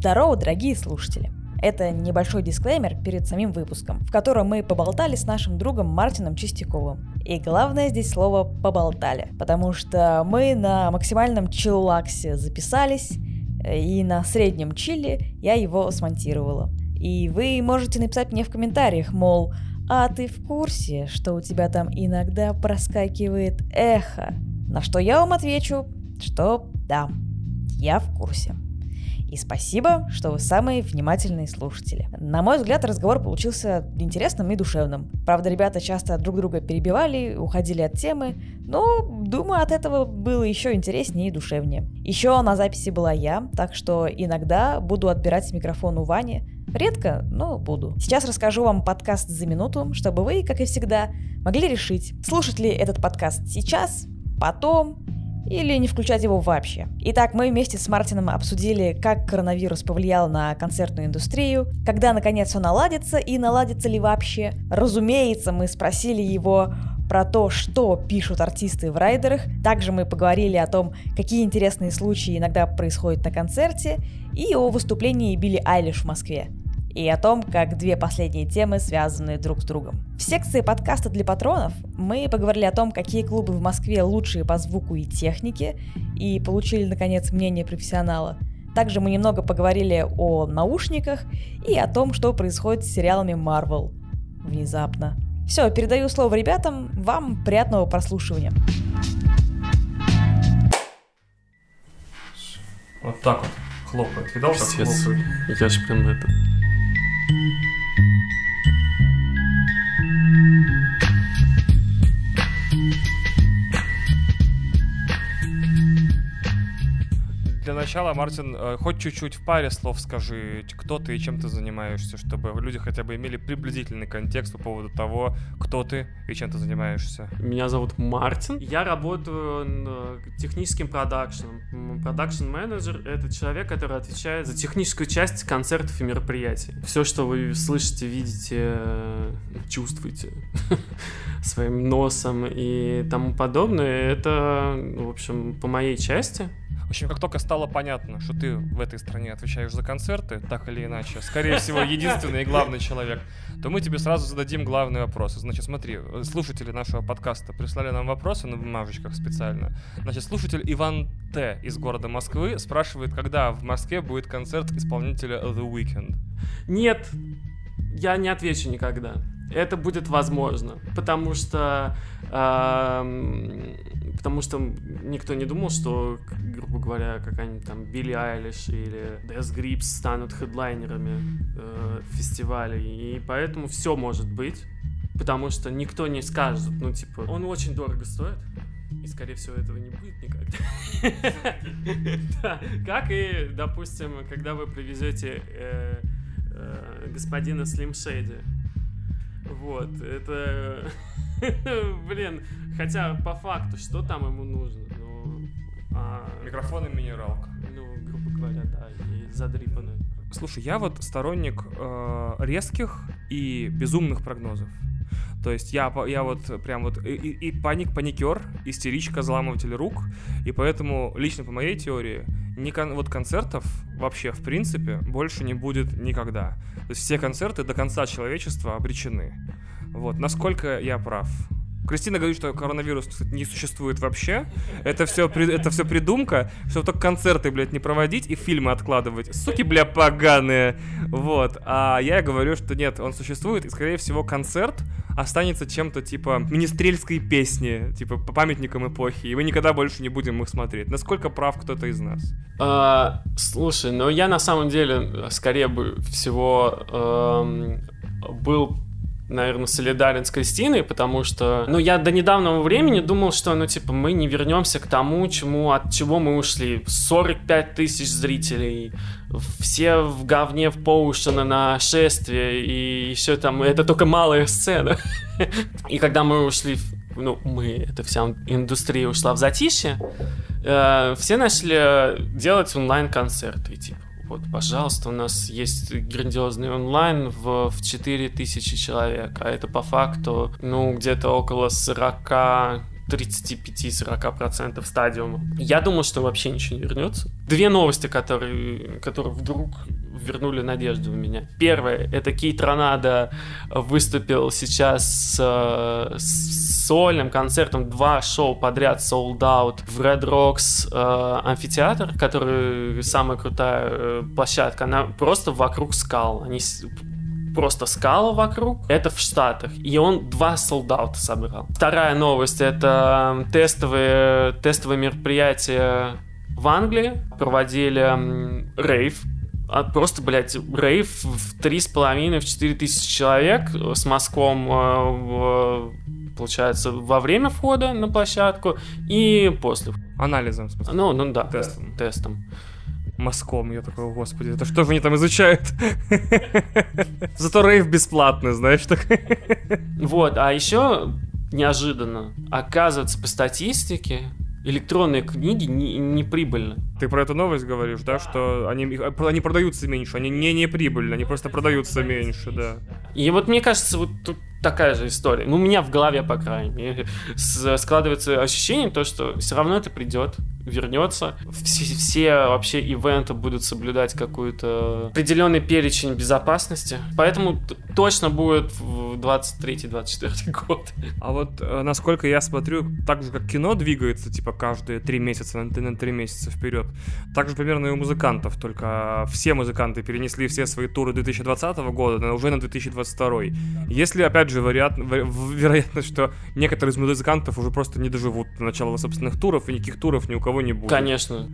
Здорово, дорогие слушатели! Это небольшой дисклеймер перед самим выпуском, в котором мы поболтали с нашим другом Мартином Чистяковым. И главное здесь слово «поболтали», потому что мы на максимальном чиллаксе записались, и на среднем чиле я его смонтировала. И вы можете написать мне в комментариях, мол, а ты в курсе, что у тебя там иногда проскакивает эхо? На что я вам отвечу, что да, я в курсе. И спасибо, что вы самые внимательные слушатели. На мой взгляд, разговор получился интересным и душевным. Правда, ребята часто друг друга перебивали, уходили от темы, но, думаю, от этого было еще интереснее и душевнее. Еще на записи была я, так что иногда буду отбирать микрофон у Вани, Редко, но буду. Сейчас расскажу вам подкаст за минуту, чтобы вы, как и всегда, могли решить, слушать ли этот подкаст сейчас, потом или не включать его вообще. Итак, мы вместе с Мартином обсудили, как коронавирус повлиял на концертную индустрию, когда наконец он наладится и наладится ли вообще. Разумеется, мы спросили его про то, что пишут артисты в райдерах. Также мы поговорили о том, какие интересные случаи иногда происходят на концерте, и о выступлении Билли Айлиш в Москве и о том, как две последние темы связаны друг с другом. В секции подкаста для патронов мы поговорили о том, какие клубы в Москве лучшие по звуку и технике, и получили, наконец, мнение профессионала. Также мы немного поговорили о наушниках и о том, что происходит с сериалами Marvel. Внезапно. Все, передаю слово ребятам. Вам приятного прослушивания. Вот так вот хлопает. Видал, как хлопает? Я же прям это... начала, Мартин, э, хоть чуть-чуть в паре слов скажи, кто ты и чем ты занимаешься, чтобы люди хотя бы имели приблизительный контекст по поводу того, кто ты и чем ты занимаешься. Меня зовут Мартин. Я работаю техническим продакшеном. Продакшн-менеджер — это человек, который отвечает за техническую часть концертов и мероприятий. Все, что вы слышите, видите, чувствуете своим носом и тому подобное, это, в общем, по моей части. В общем, как только стало понятно, что ты в этой стране отвечаешь за концерты, так или иначе, скорее всего, единственный и главный человек, то мы тебе сразу зададим главный вопрос. Значит, смотри, слушатели нашего подкаста прислали нам вопросы на бумажечках специально. Значит, слушатель Иван Т. из города Москвы спрашивает, когда в Москве будет концерт исполнителя The Weeknd. Нет, я не отвечу никогда. Это будет возможно, потому что э, потому что никто не думал, что, грубо говоря, какая-нибудь там Билли Айлиш или Death Grips станут хедлайнерами э, фестивалей, и поэтому все может быть, потому что никто не скажет, ну типа, он очень дорого стоит, и, скорее всего, этого не будет никогда. Да, как и, допустим, когда вы привезете э, э, господина Слим Шейди вот, это... Блин, хотя по факту, что там ему нужно? Ну, а... Микрофон и минералка. Ну, грубо говоря, да, и задрипаны. Слушай, я вот сторонник э, резких и безумных прогнозов. То есть я, я вот прям вот и, и паник, паникер, истеричка, взламыватель рук, и поэтому лично по моей теории ни кон, вот концертов вообще в принципе больше не будет никогда. То есть все концерты до конца человечества обречены. Вот, насколько я прав? Кристина говорит, что коронавирус кстати, не существует вообще. Это все, это все придумка, чтобы только концерты, блядь, не проводить и фильмы откладывать. Суки, бля, поганые. Вот. А я говорю, что нет, он существует, и, скорее всего, концерт останется чем-то типа министрельской песни, типа по памятникам эпохи, и мы никогда больше не будем их смотреть. Насколько прав кто-то из нас? А, слушай, ну я на самом деле скорее бы всего эм, был наверное, солидарен с Кристиной, потому что, ну, я до недавнего времени думал, что, ну, типа, мы не вернемся к тому, чему, от чего мы ушли. 45 тысяч зрителей, все в говне в Поушена на шествие, и все там, это только малая сцена. И когда мы ушли, ну, мы, это вся индустрия ушла в затишье, э, все начали делать онлайн-концерты, типа, вот, пожалуйста, у нас есть грандиозный онлайн в, в 4000 человек, а это по факту, ну, где-то около 40 35-40% стадиума. Я думал, что вообще ничего не вернется. Две новости, которые, которые вдруг вернули надежду в меня. Первое, это Кейт Ронада выступил сейчас с, с сольным концертом, два шоу подряд sold out в Red Rocks э, амфитеатр, который самая крутая э, площадка, она просто вокруг скал. Они просто скала вокруг. Это в Штатах. И он два солдата собрал. Вторая новость — это тестовые, тестовые мероприятия в Англии. Проводили рейв а просто, блядь, рейв в три с половиной, в четыре тысячи человек с мазком, э, получается, во время входа на площадку и после. Анализом, в смысле? Ну, ну да, тестом. тестом. Мазком, я такой, господи, это что же они там изучают? Зато рейв бесплатный, знаешь, так. Вот, а еще неожиданно, оказывается, по статистике, электронные книги не, не прибыльны. Ты про эту новость говоришь, да, что они, они продаются меньше, они не не прибыльны, они просто продаются меньше, да. И вот мне кажется, вот тут такая же история. Ну, у меня в голове, по крайней мере, складывается ощущение, то, что все равно это придет, вернется. Все, все вообще ивенты будут соблюдать какой-то определенный перечень безопасности. Поэтому точно будет в 23-24 год. А вот э, насколько я смотрю, так же как кино двигается, типа каждые три месяца на, три месяца вперед, так же примерно и у музыкантов, только все музыканты перенесли все свои туры 2020 года уже на 2022. Если, опять же, вариант, вероятность, что некоторые из музыкантов уже просто не доживут до начала собственных туров, и никаких туров ни у кого не будет. Конечно.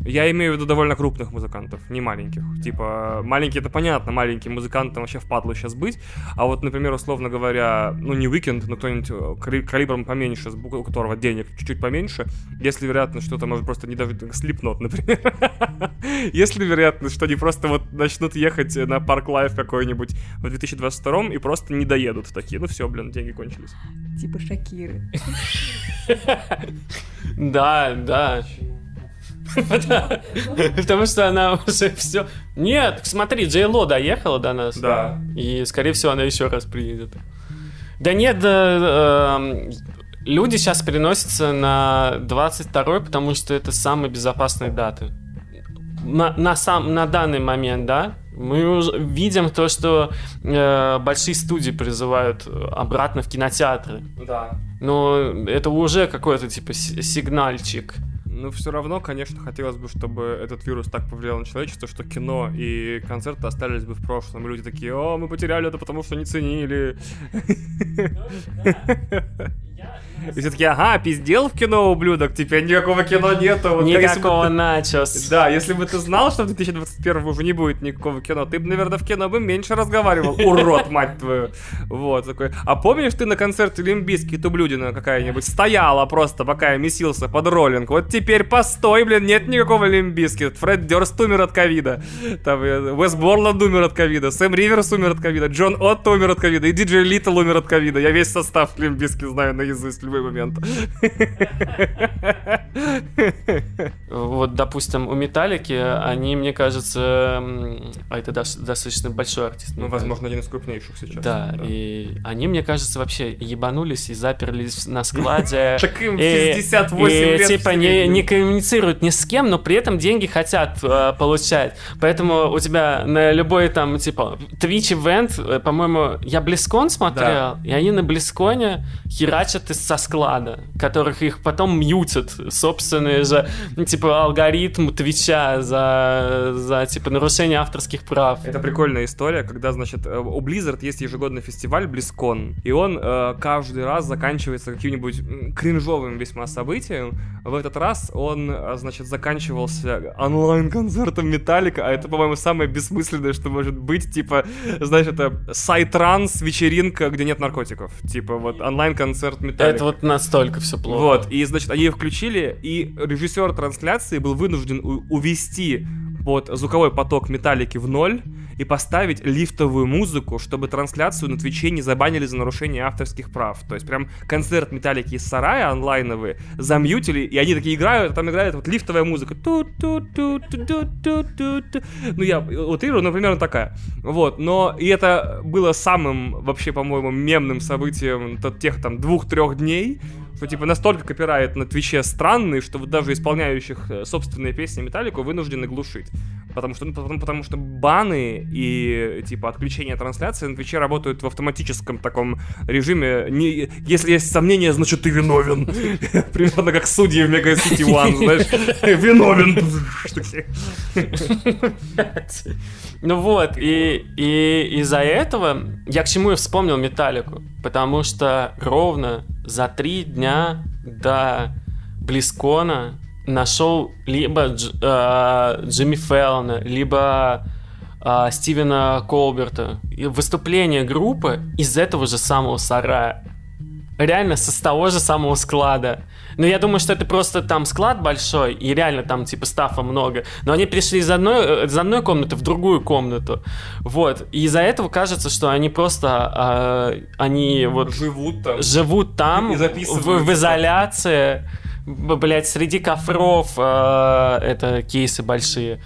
Я имею в виду довольно крупных музыкантов, не маленьких. Типа, маленькие это понятно, маленьким музыкантам вообще впадло сейчас быть. А вот, например, условно говоря, ну не The Weeknd, но кто-нибудь э, калибром поменьше, у которого денег чуть-чуть поменьше, если вероятность, что это может просто не даже Slipknot, например. Если вероятность, что они просто вот начнут ехать на Park Live какой-нибудь в 2022 и просто не доедут такие. Ну все, блин, деньги кончились. Типа Шакиры. Да, да. Потому что она уже все... Нет, смотри, Джейло доехала до нас. Да. И, скорее всего, она еще раз приедет. Да нет, эм, люди сейчас переносятся на 22 потому что это самые безопасные даты. На, на, сам, на данный момент, да, мы уже видим то, что э, большие студии призывают обратно в кинотеатры. Да. Но это уже какой-то типа сигнальчик. Ну, все равно, конечно, хотелось бы, чтобы этот вирус так повлиял на человечество, что кино и концерты остались бы в прошлом. И люди такие, о, мы потеряли это, потому что не ценили. И все таки ага, пиздел в кино, ублюдок, теперь никакого кино нету. Вот никакого начос. Да, если бы ты знал, что в 2021 уже не будет никакого кино, ты бы, наверное, в кино бы меньше разговаривал. Урод, мать твою. Вот, такой. А помнишь, ты на концерте Limp Bizkit, ублюдина какая-нибудь стояла просто, пока я месился под Rollin'? Вот теперь постой, блин, нет никакого Limp Bizkit. Фред Дёрст умер от ковида. Там э, Уэс Борланд умер от ковида. Сэм Риверс умер от ковида. Джон Отто умер от ковида. И DJ Lethal умер от ковида. Я весь состав Limp Bizkit знаю наизусть любой момент. Вот, допустим, у Металлики, они, мне кажется, а это достаточно большой артист. Ну, возможно, один из крупнейших сейчас. Да, и они, мне кажется, вообще ебанулись и заперлись на складе. Так им 68 лет. Типа не коммуницируют ни с кем, но при этом деньги хотят э, получать. Поэтому у тебя на любой там, типа, Twitch event, э, по-моему, я Близкон смотрел, и они на Близконе херачат со склада, которых их потом мьютят собственные же, ну, типа, алгоритм Твича за, за, типа, нарушение авторских прав. Это прикольная история, когда, значит, э, у Blizzard есть ежегодный фестиваль Близкон, и он э, каждый раз заканчивается каким-нибудь кринжовым весьма событием. В этот раз он, э, значит, заканчивался онлайн-концертом Металлика, а это, по-моему, самое бессмысленное, что может быть, типа, знаешь, это сайт-транс, вечеринка, где нет наркотиков. Типа, вот онлайн-концерт Металлика. Это вот настолько все плохо. Вот, и, значит, они ее включили, и режиссер трансляции был вынужден увести вот звуковой поток металлики в ноль и поставить лифтовую музыку, чтобы трансляцию на Твиче не забанили за нарушение авторских прав. То есть прям концерт металлики из сарая онлайновые замьютили, и они такие играют, а там играет вот лифтовая музыка. Ну, я утрирую, например, такая. Вот, но и это было самым вообще, по-моему, мемным событием тех там двух-трех дней, Что, типа, настолько копирайт на Твиче странный, что вот даже исполняющих э, собственные песни Металлику вынуждены глушить. Потому что, ну, потому, потому что баны и, типа, отключение трансляции на Твиче работают в автоматическом таком режиме. Не, если есть сомнения, значит, ты виновен. Примерно как судьи в Mega City One, знаешь. Виновен. Ну вот, и, и из-за этого я к чему и вспомнил Металлику. Потому что ровно за три дня до Близкона нашел либо Дж, э, Джимми Феллона, либо э, Стивена Колберта. И выступление группы из этого же самого сарая. Реально, с того же самого склада. Но я думаю, что это просто там склад большой, и реально там типа стафа много. Но они перешли из одной, э, из одной комнаты в другую комнату. Вот. И из-за этого кажется, что они просто... Э, они вот... Живут там. Живут там, И в, записывают. в изоляции. Б- Блять, среди кофров э, это кейсы большие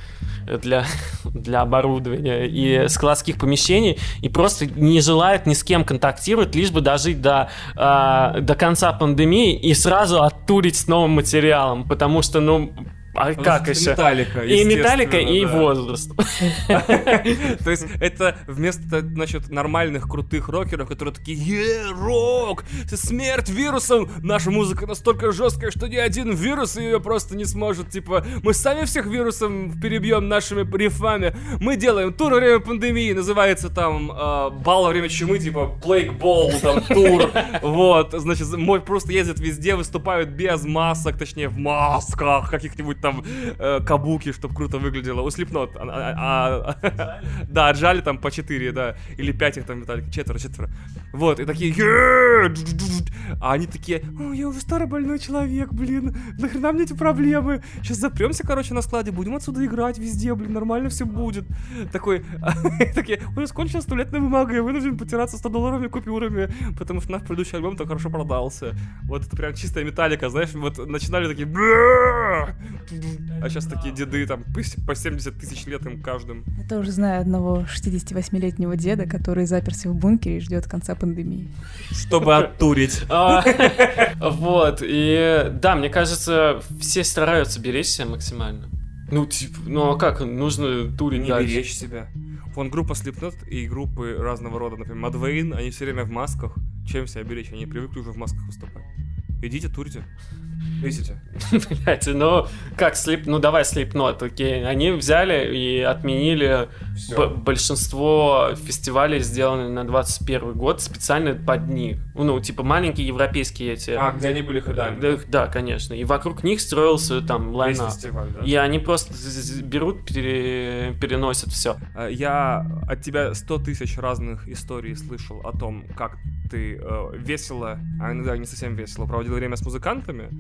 для, для оборудования и складских помещений и просто не желают ни с кем контактировать, лишь бы дожить до, э, до конца пандемии и сразу оттурить с новым материалом, потому что, ну, а как еще? Металлика, И металлика, и да. возраст. То есть это вместо, значит, нормальных крутых рокеров, которые такие, е, рок, смерть вирусом, наша музыка настолько жесткая, что ни один вирус ее просто не сможет, типа, мы сами всех вирусом перебьем нашими рифами, мы делаем тур во время пандемии, называется там э, бал во время чумы, типа, Ball, там, тур, вот, значит, мой просто ездят везде, выступают без масок, точнее, в масках каких-нибудь там э, кабуки, чтобы круто выглядело, у Slipknot, а- а- а- да, отжали там по 4, да, или 5 их там металлики, четверо, четверо. Вот, и такие, а они такие, «О, я уже старый больной человек, блин, нахрена мне эти проблемы? Сейчас запремся, короче, на складе, будем отсюда играть везде, блин, нормально все будет. Такой, такие, уже скончилась туалетная бумага, я вынужден потираться 100 долларовыми купюрами, потому что наш предыдущий альбом так хорошо продался. Вот это прям чистая металлика, знаешь, вот начинали такие! А сейчас такие деды там по с- по 70 тысяч лет им каждым. Я тоже знаю одного 68-летнего деда, который заперся в бункере и ждет конца пандемии. Чтобы оттурить. А, Вот, и да, мне кажется, все стараются беречь себя максимально. Ну, типа, ну а как, нужно турить Не дальше. беречь себя. Вон группа Slipknot и группы разного рода, например, Мадвейн, они все время в масках. Чем себя беречь? Они привыкли уже в масках выступать. Идите, турите. Весите. Блядь, ну, как слип, ну давай слипнот, окей. Они взяли и отменили б- большинство фестивалей, сделанных на 21 год, специально под них. Ну, типа маленькие европейские эти. А, где они были ходами? Да, да, конечно. И вокруг них строился там фестиваль, да. И они просто берут, пере- переносят все. А, Я от тебя 100 тысяч разных историй слышал о том, как ты э, весело, а иногда не совсем весело, проводил время с музыкантами.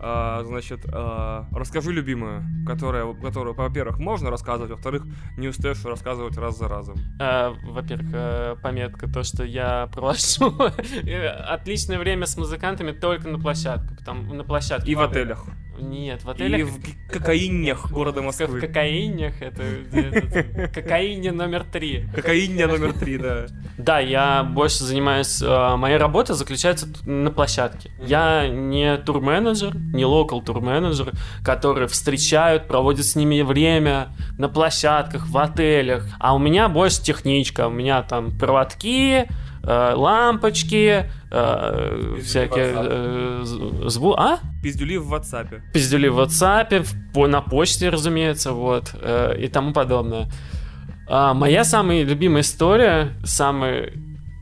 А, значит, э, расскажи любимую, которая, которую, во-первых, можно рассказывать, во-вторых, не устаешь рассказывать раз за разом. Э, Во-первых, э, пометка, то, что я провожу э, отличное время с музыкантами только на площадке. Потому, на площадке. И в отелях. Нет, в И отелях. в г- кокаиннях города В Москвы. кокаинях, это, это кокаине номер три. Кокаиння номер три, да. Да, я больше занимаюсь... э, Моя работа заключается на площадке. Я не турменеджер, не локал турменеджер, которые встречают, проводят с ними время на площадках, в отелях. А у меня больше техничка. У меня там проводки, э, лампочки, э, Пиздюли всякие... э, з- зву... А? Пиздюли в WhatsApp. пиздюли в WhatsApp, в- на почте, разумеется, вот, и тому подобное. А, моя самая любимая история, самая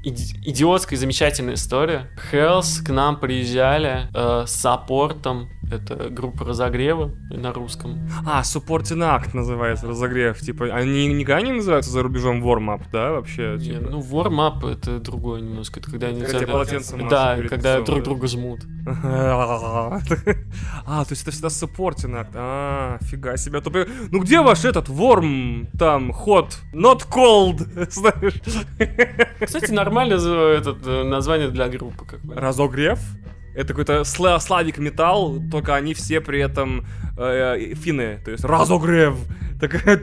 иди- идиотская замечательная история. Хелс к нам приезжали э, с саппортом, это группа разогрева на русском. А, Supporting Act называется, разогрев. Типа, они никогда не называются за рубежом warm-up, да, вообще? Не, Типа? ну, warm-up это другое немножко, это когда они... Когда взяли- полотенцем Да, когда лицом, друг да. друга жмут. А, то есть это всегда supporting act. А, фига себе. А Ну где ваш этот ворм там, ход? Not cold, знаешь? Кстати, нормально за- этот, э, название для группы. Как бы. Разогрев? Это какой-то сла- славик металл, только они все при этом э, финны. То есть разогрев. Такая...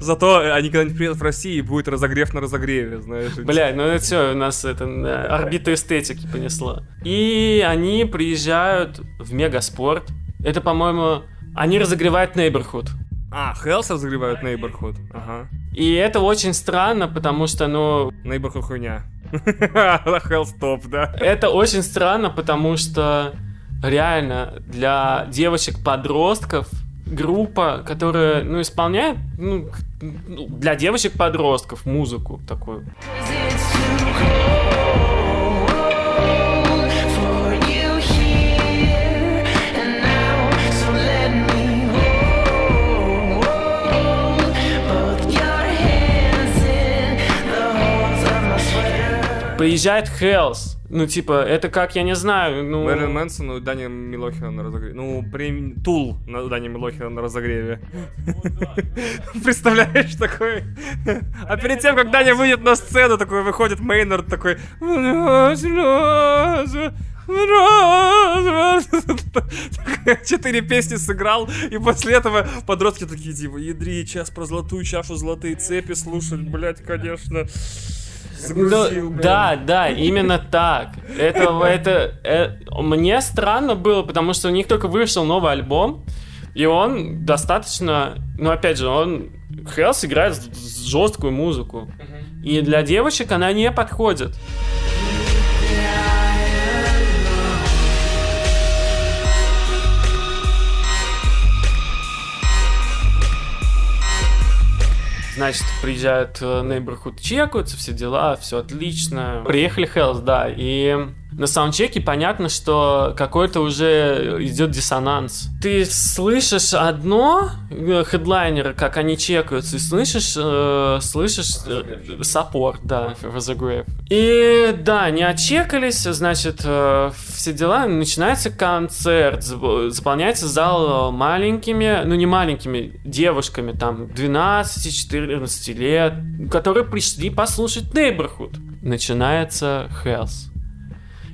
Зато они когда-нибудь приедут в Россию и будет разогрев на разогреве, знаешь. Бля, ну это все, у нас это э, орбита эстетики понесла. И они приезжают в Мегаспорт. Это, по-моему, они разогревают Neighborhood. А, Hell's разогревают Neighborhood. Ага. И это очень странно, потому что, ну... Neighborhood хуйня. Hell's топ, да? Это очень странно, потому что реально для девочек-подростков группа, которая, ну, исполняет, ну, ну для девочек-подростков музыку такую. Приезжает Хелс, ну, типа, это как, я не знаю, ну... Мэрилин Мэнсон у Дани Милохина на разогреве. Ну, при... Тул на Дани Милохина на разогреве. Представляешь, такой... А перед тем, как Даня выйдет на сцену, такой выходит Мейнард, такой... Четыре песни сыграл, и после этого подростки такие, типа, ядри, час про золотую чашу, золотые цепи слушать, блять, конечно. Загрузил, ну, да, да, именно так. Это, это, это, мне странно было, потому что у них только вышел новый альбом, и он достаточно, ну опять же, он Хелс играет жесткую музыку, и для девочек она не подходит. Значит, приезжают э, Neighborhood, чекаются, все дела, все отлично. Приехали Hells, да, и на саундчеке понятно, что какой-то уже идет диссонанс. Ты слышишь одно, э, хедлайнеры, как они чекаются, и слышишь, э, слышишь э, да, разогрев. И да, не отчекались, значит, э, все дела, начинается концерт, заполняется зал маленькими, ну не маленькими, девушками, там, 12-14 лет, которые пришли послушать Neighborhood. Начинается Hells.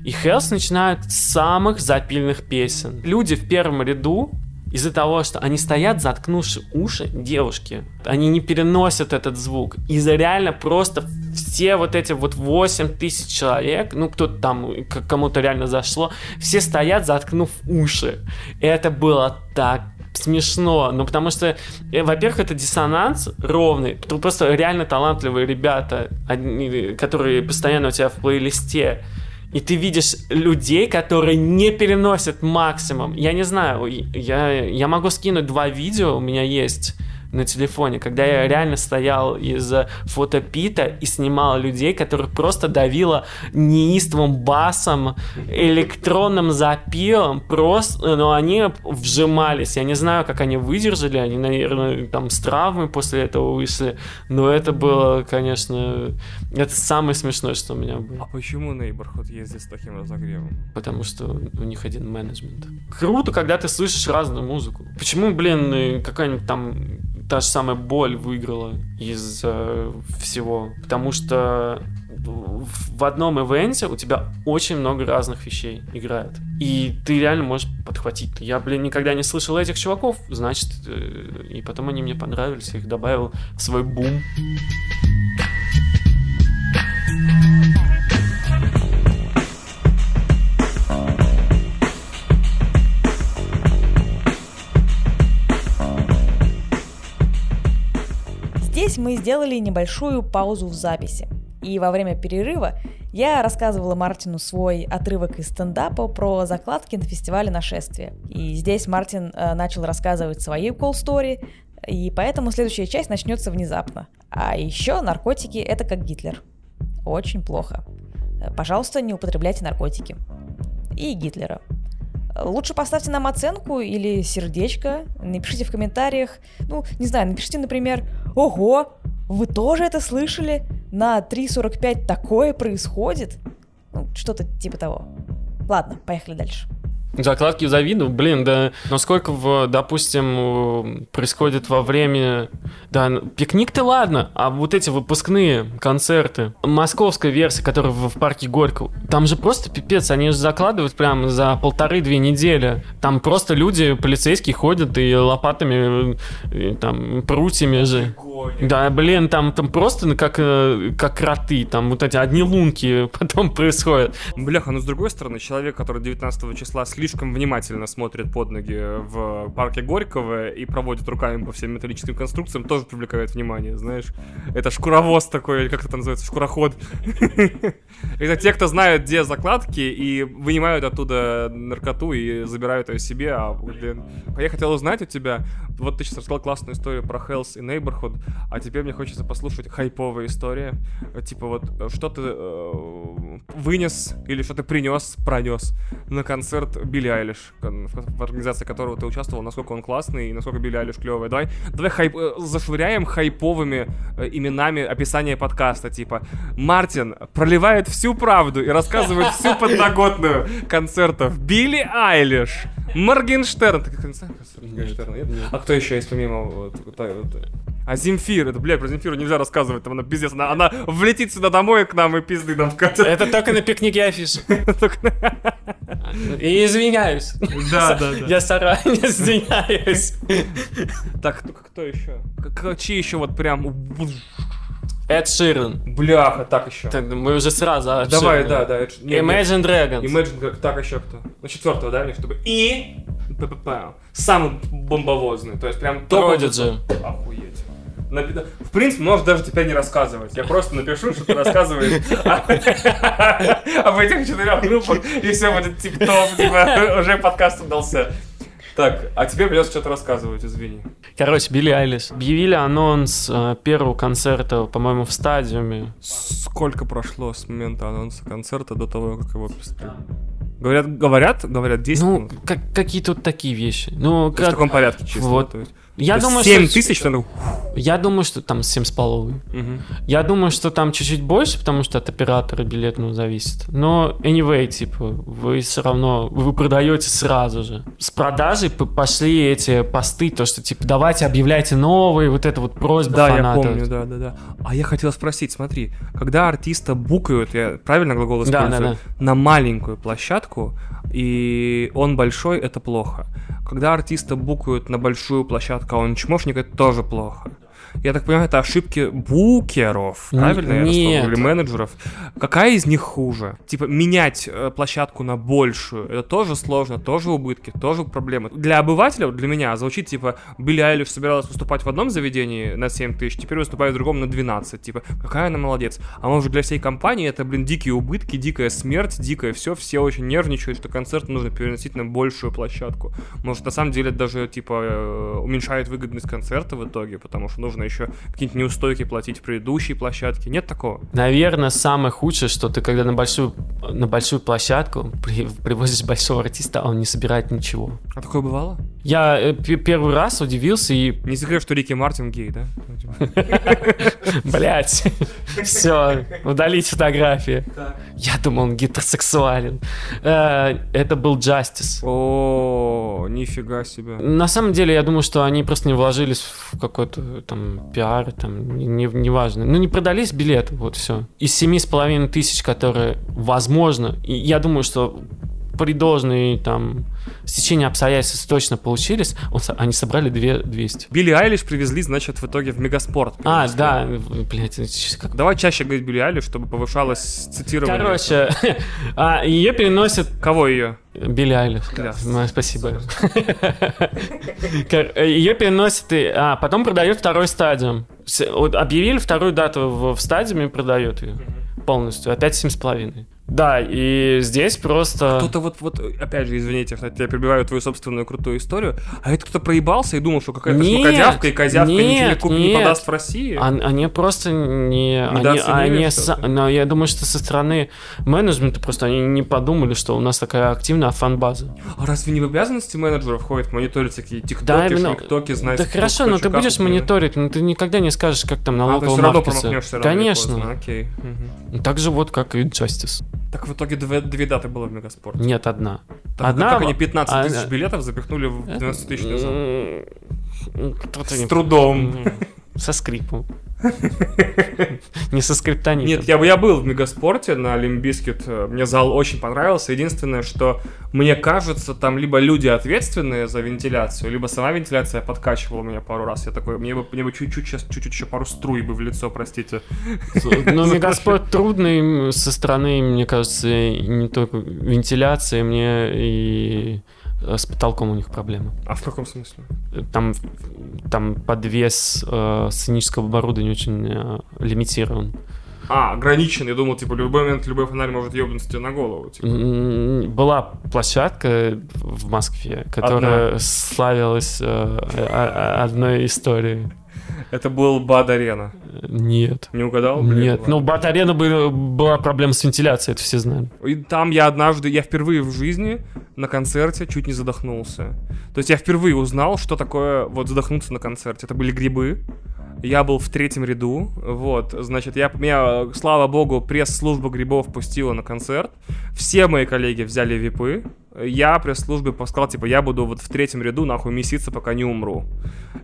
И Хелс начинают с самых запильных песен. Люди в первом ряду из-за того, что они стоят, заткнувши уши девушки. Они не переносят этот звук. Из-за реально просто все вот эти вот 8 тысяч человек, ну кто-то там, кому-то реально зашло, все стоят, заткнув уши. И это было так смешно, ну потому что, э, во-первых, это диссонанс ровный, просто реально талантливые ребята, они, которые постоянно у тебя в плейлисте, и ты видишь людей, которые не переносят максимум. Я не знаю, я, я могу скинуть два видео, у меня есть на телефоне, когда я реально стоял из фотопита и снимал людей, которых просто давило неистовым басом, электронным запилом, просто, но они вжимались. Я не знаю, как они выдержали, они, наверное, там с травмой после этого вышли, но это было, конечно, это самое смешное, что у меня было. А почему Neighborhood ездит с таким разогревом? Потому что у них один менеджмент. Круто, когда ты слышишь разную музыку. Почему, блин, какая-нибудь там та же самая боль выиграла из э, всего. Потому что в одном ивенте у тебя очень много разных вещей играет. И ты реально можешь подхватить. Я, блин, никогда не слышал этих чуваков, значит, э, и потом они мне понравились, я их добавил в свой бум. Сделали небольшую паузу в записи. И во время перерыва я рассказывала Мартину свой отрывок из стендапа про закладки на фестивале нашествия. И здесь Мартин э, начал рассказывать свои story, и поэтому следующая часть начнется внезапно. А еще наркотики это как Гитлер. Очень плохо. Пожалуйста, не употребляйте наркотики. И Гитлера. Лучше поставьте нам оценку или сердечко, напишите в комментариях, ну, не знаю, напишите, например, «Ого, вы тоже это слышали? На 3.45 такое происходит?» Ну, что-то типа того. Ладно, поехали дальше. Закладки завидую, блин, да. Насколько, в, допустим, происходит во время... Да, ну, пикник-то ладно, а вот эти выпускные концерты, московская версия, которая в, в парке Горького, там же просто пипец, они же закладывают прямо за полторы-две недели. Там просто люди, полицейские ходят и лопатами, и, там, прутьями же. Да, блин, там, там просто ну, как, э, как кроты, там вот эти одни лунки потом происходят. Бляха, но с другой стороны, человек, который 19 числа слишком внимательно смотрит под ноги в парке Горького и проводит руками по всем металлическим конструкциям, тоже привлекает внимание, знаешь. Это шкуровоз такой, или как это называется, шкуроход. Это те, кто знают, где закладки, и вынимают оттуда наркоту и забирают ее себе. А, блин, я хотел узнать у тебя, вот ты сейчас рассказал классную историю про Hells и Neighborhood, а теперь мне хочется послушать хайповая история. Типа вот, что ты э, вынес или что ты принес, пронес на концерт Билли Айлиш, в организации которого ты участвовал, насколько он классный и насколько Билли Айлиш клевый. Давай, давай хайп, э, зашвыряем хайповыми э, именами описание подкаста, типа Мартин проливает всю правду и рассказывает всю подноготную концертов. Билли Айлиш, Моргенштерн. А кто еще есть помимо вот, вот, вот, а Земфир, это, блядь, про Земфиру нельзя рассказывать, там она пиздец, она, она влетит сюда домой к нам и пизды нам вкатит. Это только на пикнике афиши. И извиняюсь. Да, да, да. Я заранее извиняюсь. Так, кто еще? Чьи еще вот прям... Эд Ширен. Бляха, так еще. мы уже сразу. А, Давай, да, да. Imagine Dragons. Imagine, так еще кто? Ну, четвертого, да, чтобы... И... Самый бомбовозный, то есть прям... Prodigy. Охуеть. В принципе, можешь даже теперь не рассказывать. Я просто напишу, что ты рассказываешь об этих четырех группах, и все будет тип-топ, типа, уже подкаст удался. Так, а тебе придется что-то рассказывать, извини. Короче, Билли Айлиш. Объявили анонс э, первого концерта, по-моему, в стадиуме. Сколько прошло с момента анонса концерта до того, как его представили? Говорят, говорят, говорят 10 Ну, как, какие-то вот такие вещи. Ну, как... В таком порядке чисто. Вот. То есть. Я То думаю, 7 что... тысяч, что Я думаю, что там 7,5. Угу. Я думаю, что там чуть-чуть больше, потому что от оператора билетного зависит. Но anyway, типа, вы все равно, вы продаете сразу же. С продажей пошли эти посты, то, что, типа, давайте объявляйте новые, вот это вот просьба Да, фанатов. я помню, да, да, да. А я хотел спросить, смотри, когда артиста букают, я правильно глагол использую, Да, да, да. на маленькую площадку, и он большой, это плохо. Когда артиста букают на большую площадку, а он чмошник, это тоже плохо. Я так понимаю, это ошибки букеров, правильно я нет. Или менеджеров. Какая из них хуже? Типа, менять э, площадку на большую, это тоже сложно, тоже убытки, тоже проблемы. Для обывателя, для меня, звучит, типа, Билли Айлиш собиралась выступать в одном заведении на 7 тысяч, теперь выступает в другом на 12. Типа, какая она молодец. А может, для всей компании это, блин, дикие убытки, дикая смерть, дикое все, все очень нервничают, что концерт нужно переносить на большую площадку. Может, на самом деле, даже, типа, э, уменьшает выгодность концерта в итоге, потому что нужно еще какие-нибудь неустойки платить в предыдущей площадке. Нет такого? Наверное, самое худшее, что ты когда на большую, на большую площадку при, привозишь большого артиста, а он не собирает ничего. А такое бывало? Я э, первый раз удивился и... Не секрет, что Рики Мартин гей, да? Блять, все, удалить фотографии. Я думал, он гетеросексуален. Э, Это был Justice. О, нифига себе. На самом деле, я думаю, что они просто не вложились в какой-то там пиар, там, не, не важно. Ну, не продались билеты, вот все. Из семи с половиной тысяч, которые, возможно, и я думаю, что при должной там стечении обстоятельств точно получились, он они собрали две 200. Билли Айлиш привезли, значит, в итоге в Мегаспорт. А, да, блядь, как Давай чаще говорить Билли Айлиш, чтобы повышалось цитирование. Короче, а, ее переносят Кого ее? Билли Айлиш. Класс. Ну, Спасибо. Ее переносят, и, а потом продают второй стадиум. Объявили вторую дату в, в стадиуме и продают ее полностью. Опять семь с половиной. Да, и здесь просто... Кто-то вот, вот, опять же, извините, я перебиваю твою собственную крутую историю, а это кто-то проебался и думал, что какая-то Нет, шмакодявка и козявка ничего не нет, купит, не нет. подаст в России. Они просто не... Они, они са- но я думаю, что со стороны менеджмента просто они не подумали, что у нас такая активная фан-база. А разве не в обязанности менеджеров входит мониторить всякие тиктоки, Да, именно. шмиктоки, знать, Да хорошо, но ты будешь устроено? мониторить, но ты никогда не скажешь, как там А, все равно маркетинг. Конечно. поздно, окей. Мгм. Так же вот, как и Justice. Так в итоге две, две даты было в Мегаспорте. Нет, одна. Так, одна как они 15 а, тысяч а- билетов запихнули в 12 тысяч зал? С не- трудом. Со скрипом. Не со скриптонитом. Нет, я, я был в Мегаспорте на Limp Bizkit, мне зал очень понравился. Единственное, что мне кажется, там либо люди ответственные за вентиляцию, либо сама вентиляция подкачивала меня пару раз. Я такой, мне бы, мне бы чуть-чуть сейчас, чуть-чуть еще пару струй бы в лицо, простите. Ну, Мегаспорт трудный со стороны, мне кажется, не только вентиляция, мне и э, с потолком у них проблемы. А в каком смысле? Там, там подвес э, сценического оборудования очень э, лимитирован. А, ограничен. Я думал, типа, в любой момент любой фонарь может ебнуться тебе на голову. типа. Была площадка в Москве, которая славилась э, одной историей. Это был Бад-арена. Нет. Не угадал? Блин, Нет, ладно. ну в Батарена была проблема с вентиляцией, это все знали. И там я однажды, я впервые в жизни на концерте чуть не задохнулся. То есть я впервые узнал, что такое вот задохнуться на концерте. Это были грибы. Я был в третьем ряду, вот, значит, я, меня, слава богу, пресс-служба грибов пустила на концерт. Все мои коллеги взяли випы. Я пресс-службе сказал, типа, я буду вот в третьем ряду нахуй меситься, пока не умру.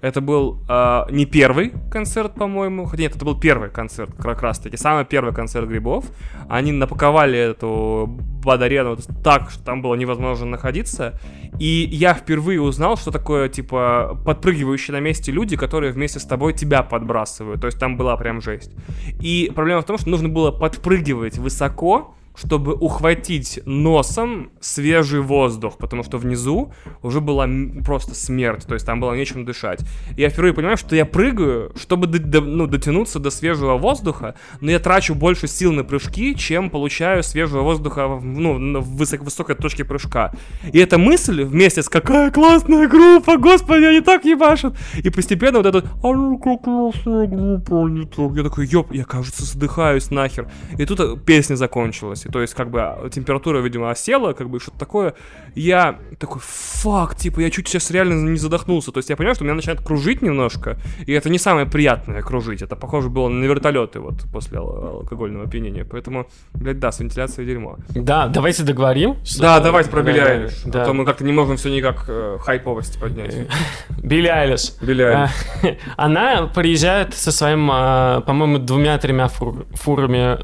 Это был э, не первый концерт, по-моему. Хотя нет, это был первый концерт, как раз таки. Самый первый концерт грибов. Они напаковали эту бад-арену вот так, что там было невозможно находиться. И я впервые узнал, что такое, типа, подпрыгивающие на месте люди, которые вместе с тобой тебя подбрасывают. То есть там была прям жесть. И проблема в том, что нужно было подпрыгивать высоко, чтобы ухватить носом свежий воздух, потому что внизу уже была просто смерть, то есть там было нечем дышать. И я впервые понимаю, что я прыгаю, чтобы до- до- ну, дотянуться до свежего воздуха, но я трачу больше сил на прыжки, чем получаю свежего воздуха в- ну, на высок- высокой точке прыжка. И эта мысль вместе с «какая классная группа, господи, они так ебашут!» И постепенно вот этот «а ну как классная группа, они так...» Я такой «ёп, я, кажется, задыхаюсь нахер». И тут песня закончилась. И то есть, как бы, а, температура, видимо, осела, как бы, что-то такое. Я такой, фак, типа, я чуть сейчас реально не задохнулся. То есть, я понимаю, что меня начинает кружить немножко, и это не самое приятное кружить. Это, похоже, было на вертолеты вот после ал- алкогольного опьянения. Поэтому, блядь, да, с вентиляцией дерьмо. Да, давайте договорим. что- Да, давайте про Билли Айлиш. да. А то мы как-то не можем все никак э, хайповость поднять. Билли Айлиш. Билли Айлиш. А, Она приезжает со своим, а, по-моему, двумя-тремя фур- фурами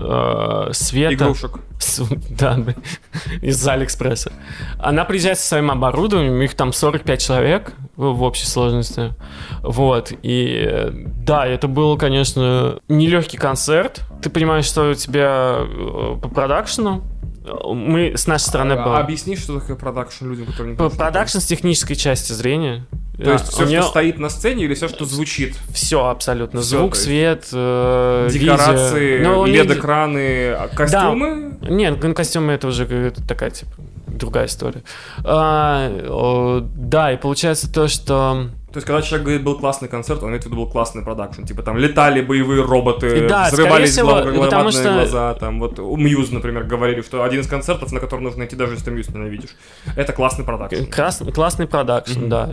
э, света. Игрушек. С- Да, блин, из Алиэкспресса. Она приезжает со своим оборудованием, их там 45 человек в общей сложности. Вот, и да, это был, конечно, нелегкий концерт. Ты понимаешь, что у тебя э, по продакшену мы с нашей стороны А, было... Объясни, что такое продакшн людям, которые не По- понимают, Продакшн с технической части зрения. То есть все, у что стоит на сцене или все, что звучит? Все абсолютно. Всё, Звук, есть свет, э, Декорации, видео. Ну, LED-экраны, а костюмы? Нет, ну, костюмы это уже какая-то такая, типа, другая история. А, о, да, и получается то, что... То есть, когда человек говорит, был классный концерт, он имеет в виду был классный продакшн. Типа там летали боевые роботы, Да, взрывались всего, потому что- глаза. Там вот у Muse, например, говорили, что один из концертов, на который нужно идти, даже если ты Muse ненавидишь. Это классный продакшн. Крас- классный продакшн, Мгм. да.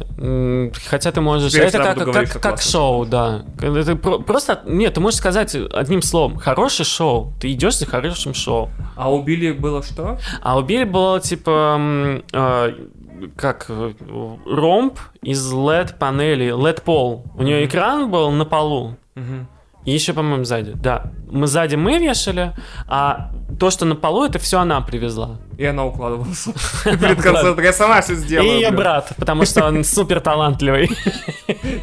Хотя ты можешь... Теперь это как, как, говорить, как классный. шоу, да. Это про- просто... Нет, ты можешь сказать одним словом. Хорошее шоу. Ты идешь за хорошим шоу. А у Билли было что? А у Билли было типа э, как э, ромб из LED панели, LED пол. У нее экран был на полу. И еще, по-моему, сзади. Да. Мы сзади мы вешали, а то, что на полу, это все она привезла. И она укладывалась перед концертом. Я сама все сделала. И ее брат, потому что он супер талантливый.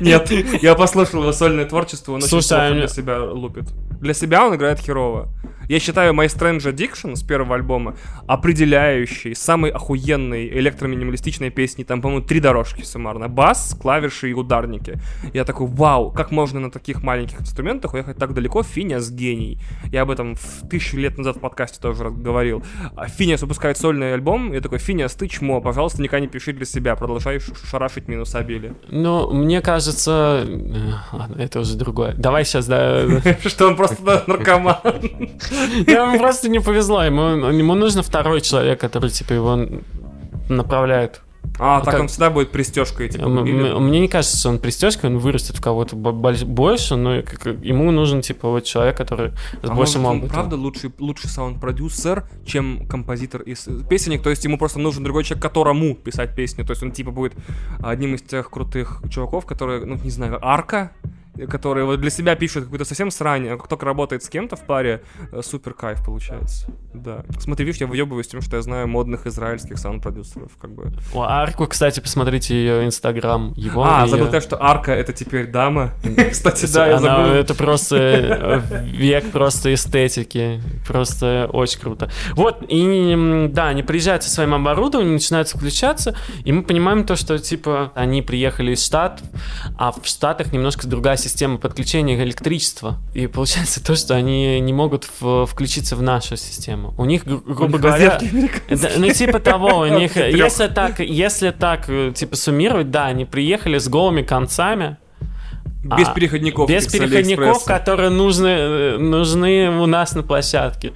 Нет, я послушал его сольное творчество, он очень а плохо для себя лупит. Для себя он играет херово. Я считаю My Strange Addiction с первого альбома определяющий, самой охуенной электроминималистичной песни. Там, по-моему, три дорожки суммарно. Бас, клавиши и ударники. Я такой, вау, как можно на таких маленьких инструментах уехать так далеко? Финиас гений. Я об этом в тысячу лет назад в подкасте тоже говорил. А Финиас выпускает сольный альбом, я такой, Финиас, ты чмо, пожалуйста, никогда не пиши для себя, продолжай шарашить минусабили. Ну, мне кажется... э, Ладно, это уже другое. Давай сейчас. Что он просто да, наркоман. Ему просто не повезло. Ему, ему нужно второй человек, который, типа, его направляет А, так он всегда будет пристежкой, типа. Или- Мне не кажется, что он пристежкой, он вырастет в кого-то бо- больш- больше, но ему нужен, типа, вот человек, который с А большим может, опытом. правда лучший, лучший саунд-продюсер, чем композитор из песенник, то есть ему просто нужен другой человек, которому писать песню, то есть он типа будет одним из тех крутых чуваков, которые, ну не знаю, Арка, которые вот для себя пишут какую-то совсем срань, а как только работает с кем-то в паре, э, супер кайф получается. Да. Смотри, видишь, я въебываюсь тем, что я знаю модных израильских саунд-продюсеров, как бы. О, Арку, кстати, посмотрите ее инстаграм. Его, а, её- забыл сказать, что Арка это теперь дама. Кстати, да, я забыл. Это просто э, век просто эстетики. Просто очень круто. Вот, и да, они приезжают со своим оборудованием, начинают включаться, и мы понимаем то, что, типа, они приехали из Штатов, а в Штатах немножко другая система подключения электричества. И получается то, что они не могут в- включиться в нашу систему. У них, гру- грубо говоря... Да, ну, типа того, у них, если так, если так, э, типа, суммировать, да, они приехали с голыми концами, Без а, переходников. без переходников, которые нужны, нужны у нас на площадке.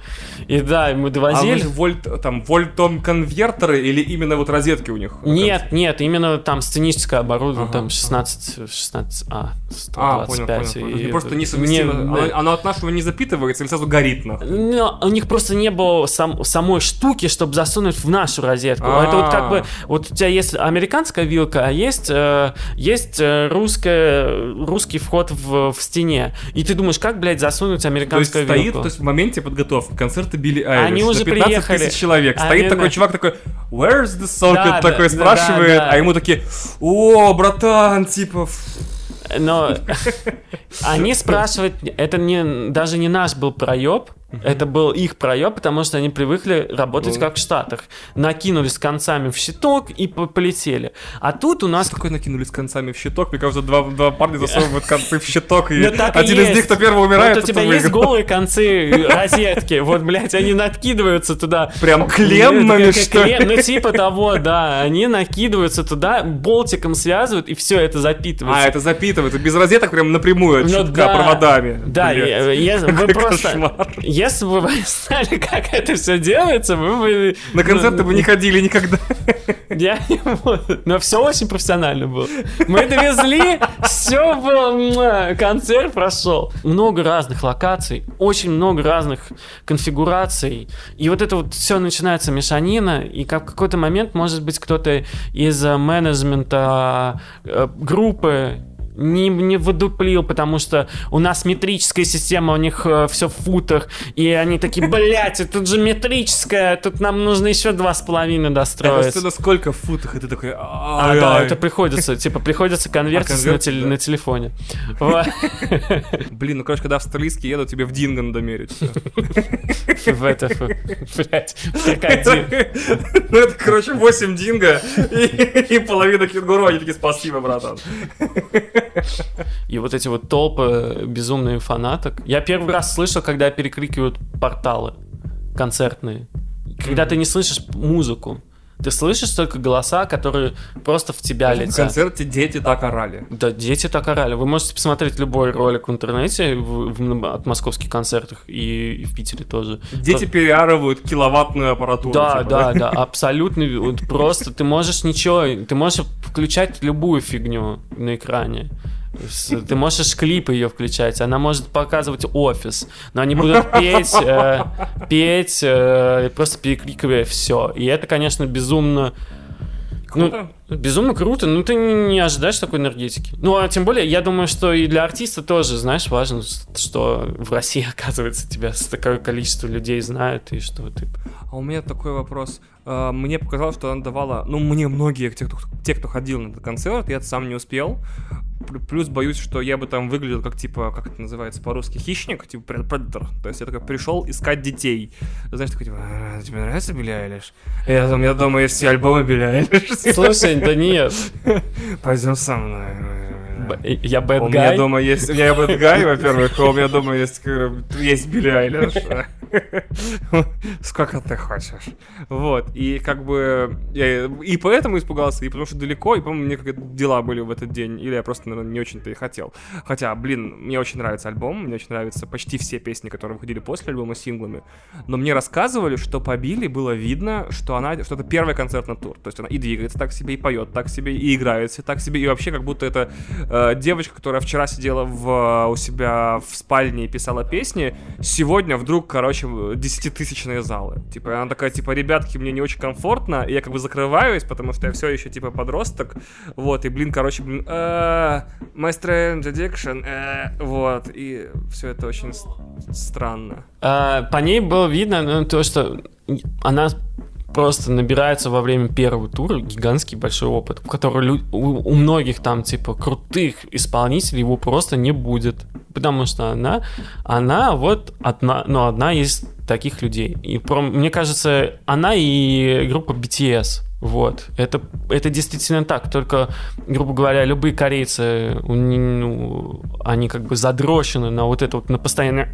И да, мы А довозили. вы вольт, там, вольтом конвертеры или именно вот розетки у них? Нет, нет, именно там сценическое оборудование, Ага, там ага. 16, 16, а, А, понял, 125. понял, понял. и- просто несовместимо. не- оно, оно от нашего не запитывается или сразу горит нахуй? Ну, у них просто не было сам- самой штуки, чтобы засунуть в нашу розетку. Это вот как бы, вот у тебя есть американская вилка, а есть, э, есть э, русская, русский вход в, в стене. И ты думаешь, как, блядь, засунуть То есть американскую стоит, то есть в моменте подготовки концерта Билли Айлиш Они уже на 15 приехали. тысяч человек. Они Стоит такой на- чувак такой, where's the socket? Да, такой да, спрашивает, да, да. а ему такие, о, братан, типа, Но они спрашивают, это не, даже не наш был проеб, это был их проеб, потому что они привыкли работать как в Штатах. Накинулись концами в щиток и по- полетели. А тут у нас Что такое накинулись концами в щиток? Мне кажется, два, два парня засовывают концы в щиток, и Ну, один из них, кто первый умирает, вот у тот тебя есть голые концы розетки, вот, блядь, они накидываются туда. Прям клеммами, что ли? Ну, типа того, да. Они накидываются туда, болтиком связывают, и все это запитывается. А, это запитывает, без розеток прям напрямую Ну проводами. Да, я- вы Какой просто... Если бы вы знали, как это все делается, вы бы... На концерты вы не ходили никогда. Я не буду. Но все очень профессионально было. Мы довезли, все было, концерт прошел. Много разных локаций, очень много разных конфигураций. И вот это вот все начинается мешанина, и как в какой-то момент, может быть, кто-то из э, менеджмента э, группы не, не выдуплил, потому что у нас метрическая система, у них все в футах, и они такие, блядь, тут же метрическая, тут нам нужно еще два с половиной Это достроить. все насколько в футах, и ты такой... А, да, это приходится, типа, приходится конвертить А, на, конверт, теле- да. на телефоне. Блин, ну, короче, когда австралийские едут, тебе в Динго надо мерить. В это, блядь. Ну, это, короче, 8 Динго и и половина кенгуру. Они такие, спасибо, братан. И вот эти вот толпы безумные фанаток. Я первый раз слышал, когда перекрикивают порталы концертные. Когда ты не слышишь музыку. Ты слышишь только голоса, которые просто в тебя В летят. концерте дети так орали. Да, дети так орали. Вы можете посмотреть любой ролик в интернете в- в- от московских концертах и, и в Питере тоже. Дети переарывают киловаттную аппаратуру. Да, типа, да, да, абсолютно. Вот просто ты можешь ничего, ты можешь включать любую фигню на экране. Ты можешь клипы ее включать, она может показывать офис, но они будут петь, э, петь, э, просто перекрикивая все. И это, конечно, безумно Круто. Безумно круто, ну ты не, ожидаешь такой энергетики. Ну, а тем более, я думаю, что и для артиста тоже, знаешь, важно, что в России, оказывается, тебя с такое количество людей знают, и что ты... А у меня такой вопрос. А, Мне показалось, что она давала... Ну, мне многие, те, кто, те, кто ходил на этот концерт, я сам не успел. Плюс боюсь, что я бы там выглядел как, типа, как это называется по-русски, хищник, типа, пред- предатор. То есть я такой пришел искать детей. Знаешь, такой, типа, «А, тебе нравится Билли Айлиш? Я, там, я есть все альбомы Билли Айлиш. Слушай, да нет, Пойдем со мной. б- я бэд У меня дома есть... Bad Guy, во-первых, а у меня дома есть, есть Билли Айлиш. Сколько ты хочешь. Вот, и как бы... И поэтому испугался, и потому что далеко, и, по-моему, мне как дела были в этот день, или я просто, наверное, не очень-то и хотел. Хотя, блин, мне очень нравится альбом, мне очень нравятся почти все песни, которые выходили после альбома синглами, но мне рассказывали, что по Билли было видно, что она, что это первый концерт на тур, то есть она и двигается так себе, и поет так себе, и играет так себе, и вообще как будто это э, девочка, которая вчера сидела в, у себя в спальне и писала песни, сегодня вдруг, короче, десятитысячные залы. Типа, она такая, типа, ребятки, мне не очень комфортно, и я как бы закрываюсь, потому что я все еще, типа, подросток, вот, и, блин, короче, блин, э, My Strange Addiction, э, вот, и все это очень странно. А, по ней было видно, ну, то, что она просто набирается во время первого тура гигантский большой опыт, который у, у многих там, типа, крутых исполнителей его просто не будет. Потому что она, она вот одна, ну, одна из таких людей. И про, мне кажется, она и группа BTS. Вот, это, это действительно так, только, грубо говоря, любые корейцы, ну, они как бы задрощены на вот это вот, на постоянное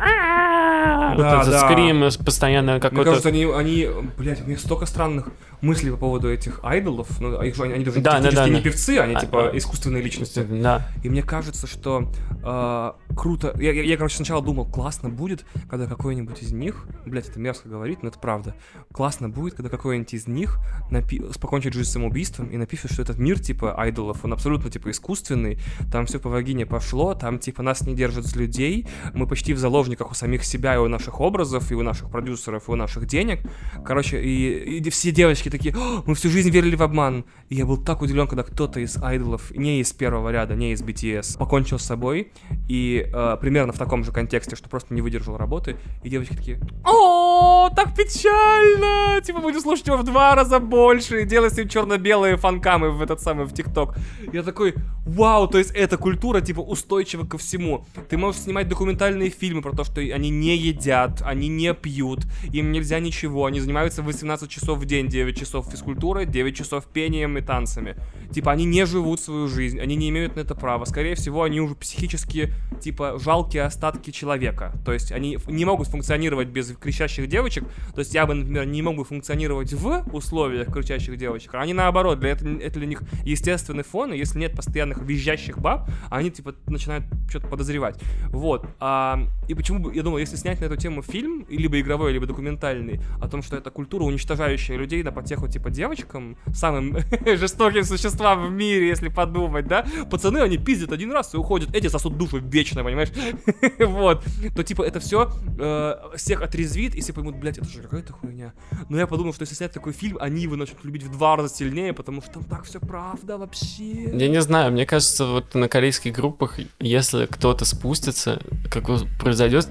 да, вот этот да. скрим постоянно какой-то... Мне кажется, они, они, блядь, у меня столько странных мысли по поводу этих айдолов, ну, они, они даже да, да, да, не да. певцы, они а, типа а, искусственные личности. Да. И мне кажется, что э, круто. Я, я, я, короче, сначала думал, классно будет, когда какой-нибудь из них, блядь, это мерзко говорить, но это правда. Классно будет, когда какой-нибудь из них напи- покончит жизнь самоубийством и напишет, что этот мир, типа, айдолов, он абсолютно, типа, искусственный, там все по вагине пошло, там, типа, нас не держат с людей, мы почти в заложниках у самих себя и у наших образов, и у наших продюсеров, и у наших денег. Короче, и, и все девочки такие, мы всю жизнь верили в обман. И я был так удивлен, когда кто-то из айдолов, не из первого ряда, не из BTS, покончил с собой. И э, примерно в таком же контексте, что просто не выдержал работы. И девочки такие, о, так печально! Типа будем слушать его в два раза больше и делать с ним черно-белые фанкамы в этот самый, в ТикТок. Я такой, вау, то есть эта культура, типа, устойчива ко всему. Ты можешь снимать документальные фильмы про то, что они не едят, они не пьют, им нельзя ничего, они занимаются 18 часов в день, 9 часов физкультурой, 9 часов пением и танцами. Типа, они не живут свою жизнь, они не имеют на это права. Скорее всего, они уже психически, типа, жалкие остатки человека. То есть, они не могут функционировать без кричащих девочек. То есть, я бы, например, не мог бы функционировать в условиях кричащих девочек. Они наоборот, для этого, это для них естественный фон, и если нет постоянных визжащих баб, они, типа, начинают что-то подозревать. Вот. А, и почему бы, я думал, если снять на эту тему фильм, либо игровой, либо документальный, о том, что это культура, уничтожающая людей на потеху, типа, девочкам, самым жестоким существом существа в мире, если подумать, да? Пацаны, они пиздят один раз и уходят. Эти сосут душу вечно, понимаешь? вот. То, типа, это все э, всех отрезвит, и все поймут, блядь, это же какая-то хуйня. Но я подумал, что если снять такой фильм, они его начнут любить в два раза сильнее, потому что там так все правда вообще. Я не знаю, мне кажется, вот на корейских группах, если кто-то спустится, как произойдет,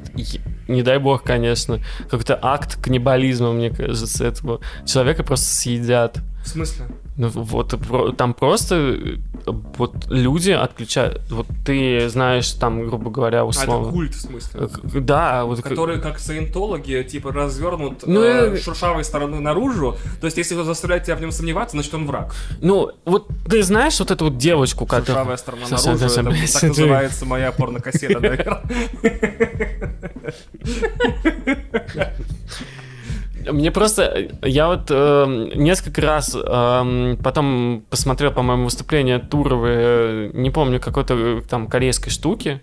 не дай бог, конечно, какой-то акт каннибализма, мне кажется, этого человека просто съедят. В смысле? Ну вот там просто э, вот люди отключают. Вот ты знаешь, там, грубо говоря, условно. А это культ, в смысле? Э, да, вот. Которые, как саентологи, типа, развернут ну, э, шуршавой стороной наружу. То есть, если он заставляет тебя в нем сомневаться, значит он враг. Ну, вот ты знаешь вот эту вот девочку, которая. Шуршавая сторона наружу, это, так называется моя порнокассета, наверное. Мне просто... Я вот э, несколько раз э, потом посмотрел, по-моему, выступление Туровой, э, не помню, какой-то э, там корейской штуки,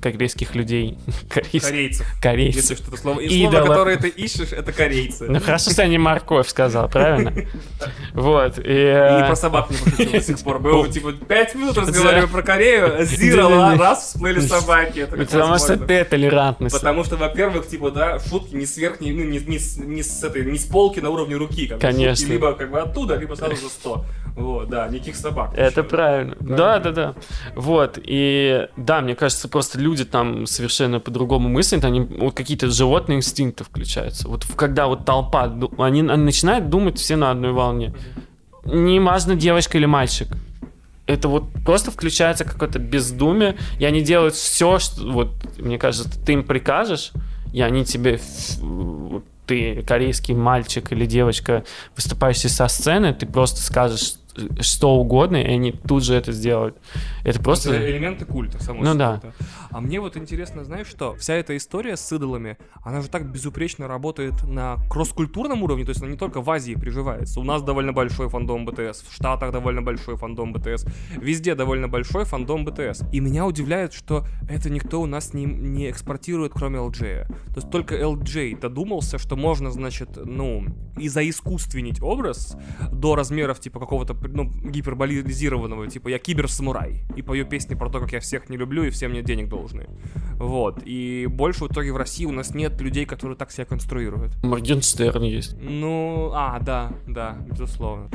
корейских людей. Корейцев. Корейцев. Корейцев. Если что-то слово, и слово, которое ты ищешь, это корейцы. Ну хорошо, что я не морковь сказал, правильно? Вот. И, и про собак не пошутил до сих пор. Мы типа пять минут разговаривали про Корею, Зира раз всплыли собаки. Потому что ты толерантность. Потому что, во-первых, типа, да, шутки не сверх, не, ну, не, не, не, с этой, не с полки на уровне руки. Как Конечно. Шутки, либо как бы оттуда, либо сразу за сто. Вот, да, никаких собак. Это правильно. Да, да, да. Вот, и да, мне кажется, просто люди там совершенно по-другому мыслят, они вот какие-то животные инстинкты включаются. Вот когда вот толпа, они, они начинают думать все на одной волне. Не важно, девочка или мальчик. Это вот просто включается какое-то бездумие, и они делают все, что вот, мне кажется, ты им прикажешь, и они тебе ты корейский мальчик или девочка, выступающий со сцены, ты просто скажешь что угодно, и они тут же это сделают. Это просто... Это элементы культа, само Ну собой, да. А мне вот интересно, знаешь что? Вся эта история с идолами, она же так безупречно работает на кросс-культурном уровне, то есть она не только в Азии приживается. У нас довольно большой фандом БТС, в Штатах довольно большой фандом БТС, везде довольно большой фандом БТС. И меня удивляет, что это никто у нас не, не экспортирует, кроме LJ. То есть только LJ додумался, что можно, значит, ну, и заискусственнить образ до размеров, типа, какого-то, ну, гиперболизированного, типа, я киберсамурай, и пою песни про то, как я всех не люблю и все мне денег должны. Вот. И больше в итоге в России у нас нет людей, которые так себя конструируют. Моргенштерн есть. Ну, а, да, да, безусловно.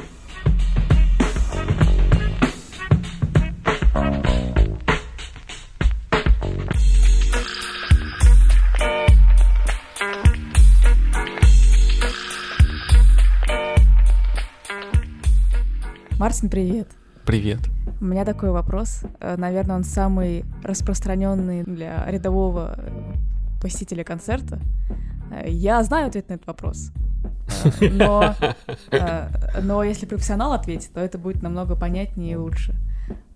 Мартин, привет. Привет. У меня такой вопрос. Э, Наверное, он самый распространенный для рядового э, посетителя концерта. Э, Я знаю ответ на этот вопрос. Но, но если профессионал ответит, то это будет намного понятнее и лучше.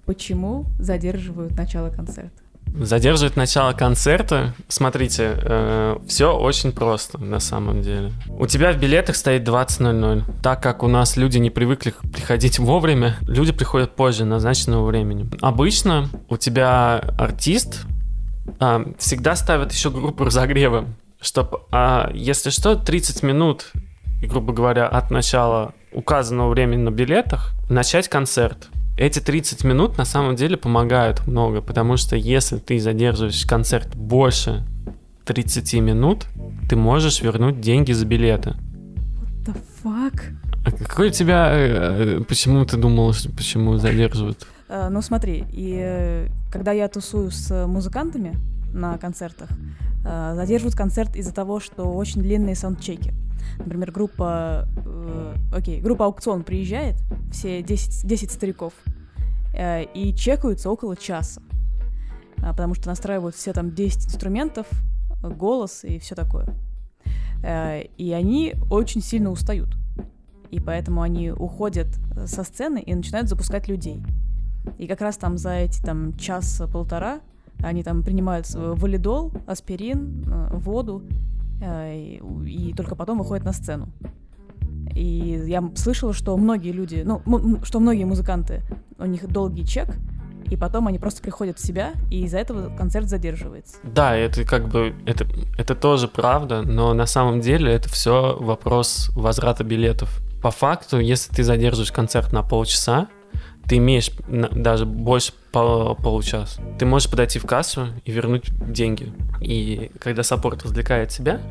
Почему задерживают начало концерта? Задерживать начало концерта. Смотрите, все очень просто на самом деле. У тебя в билетах стоит 20.00. Так как у нас люди не привыкли приходить вовремя, люди приходят позже назначенного времени. Обычно у тебя артист а, всегда ставят еще группу разогрева, чтобы, если что, 30 минут, грубо говоря, от начала указанного времени на билетах начать концерт. Эти 30 минут на самом деле помогают много, потому что если ты задерживаешь концерт больше 30 минут, ты можешь вернуть деньги за билеты. What the fuck? А какой у тебя... э, э, Почему ты думал, что почему задерживают? Э, Ну смотри, и когда я тусую с музыкантами на концертах, задерживают концерт из-за того, что очень длинные саундчеки. Например, группа, э, окей, группа Аукцион приезжает, все 10, 10 стариков, э, и чекаются около часа, А, потому что настраивают все там 10 инструментов, э, голос и все такое. Э, И они очень сильно устают. И поэтому они уходят э, со сцены и начинают запускать людей. И как раз там за эти там час-полтора они там принимают э, валидол, аспирин, э, воду, э, и, и только потом выходят на сцену. И я слышала, что многие люди, ну, что многие музыканты, у них долгий чек, и потом они просто приходят в себя, и из-за этого концерт задерживается. Да, это как бы это, это тоже правда, но на самом деле это все вопрос возврата билетов. По факту, если ты задерживаешь концерт на полчаса, ты имеешь даже больше пол- получаса. Ты можешь подойти в кассу и вернуть деньги. И когда саппорт развлекает тебя,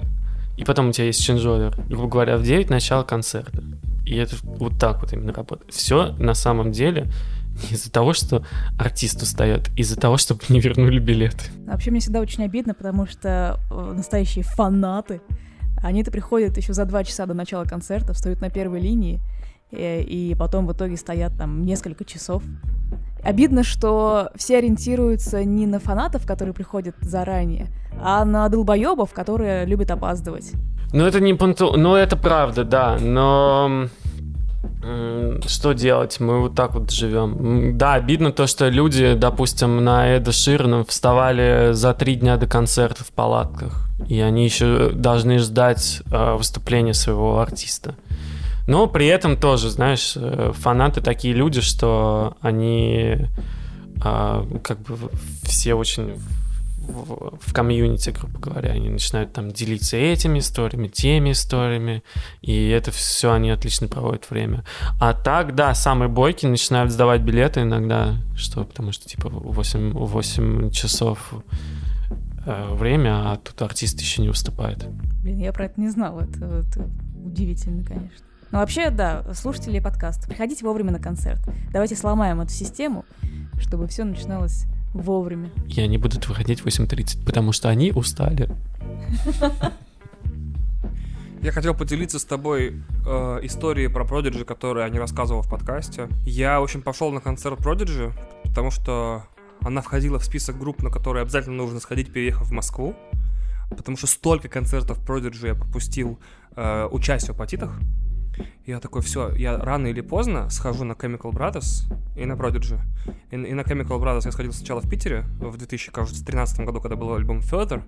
и потом у тебя есть ченджовер, грубо говоря, в 9 начало концерта. И это вот так вот именно работает. Все на самом деле из-за того, что артист устает, из-за того, чтобы не вернули билеты. Вообще мне всегда очень обидно, потому что э, настоящие фанаты, они-то приходят еще за два часа до начала концерта, встают на первой линии, э, и потом в итоге стоят там несколько часов. Обидно, что все ориентируются не на фанатов, которые приходят заранее, а на долбоебов, которые любят опаздывать. Ну, это не пункту... Ну, это правда, да, но... Что делать? Мы вот так вот живем. Да, обидно то, что люди, допустим, на Эда Ширна вставали за три дня до концерта в палатках, и они еще должны ждать э, выступления своего артиста. Но при этом тоже, знаешь, э, фанаты такие люди, что они а, как бы все очень в, в комьюнити, грубо говоря, они начинают там делиться этими историями, теми историями, и это все они отлично проводят время. А так, да, самые бойки начинают сдавать билеты иногда, что, потому что типа 8, 8 часов э, время, а тут артист еще не выступает. Блин, я про это не знала, это, это удивительно, конечно. Но вообще, да, слушатели подкаста, приходите вовремя на концерт. Давайте сломаем эту систему, чтобы все начиналось вовремя. И они будут выходить в 8.30, потому что они устали. Я хотел поделиться с тобой э, историей про Prodigy, которую я не рассказывал в подкасте. Я, в общем, пошел на концерт Prodigy, потому что она входила в список групп, на которые обязательно нужно сходить, переехав в Москву. Потому что столько концертов Prodigy я пропустил, э, учась в апатитах. Я такой, все, я рано или поздно схожу на Chemical Brothers и на Prodigy. И, и на Chemical Brothers я сходил сначала в Питере в 2013 году, когда был альбом Further,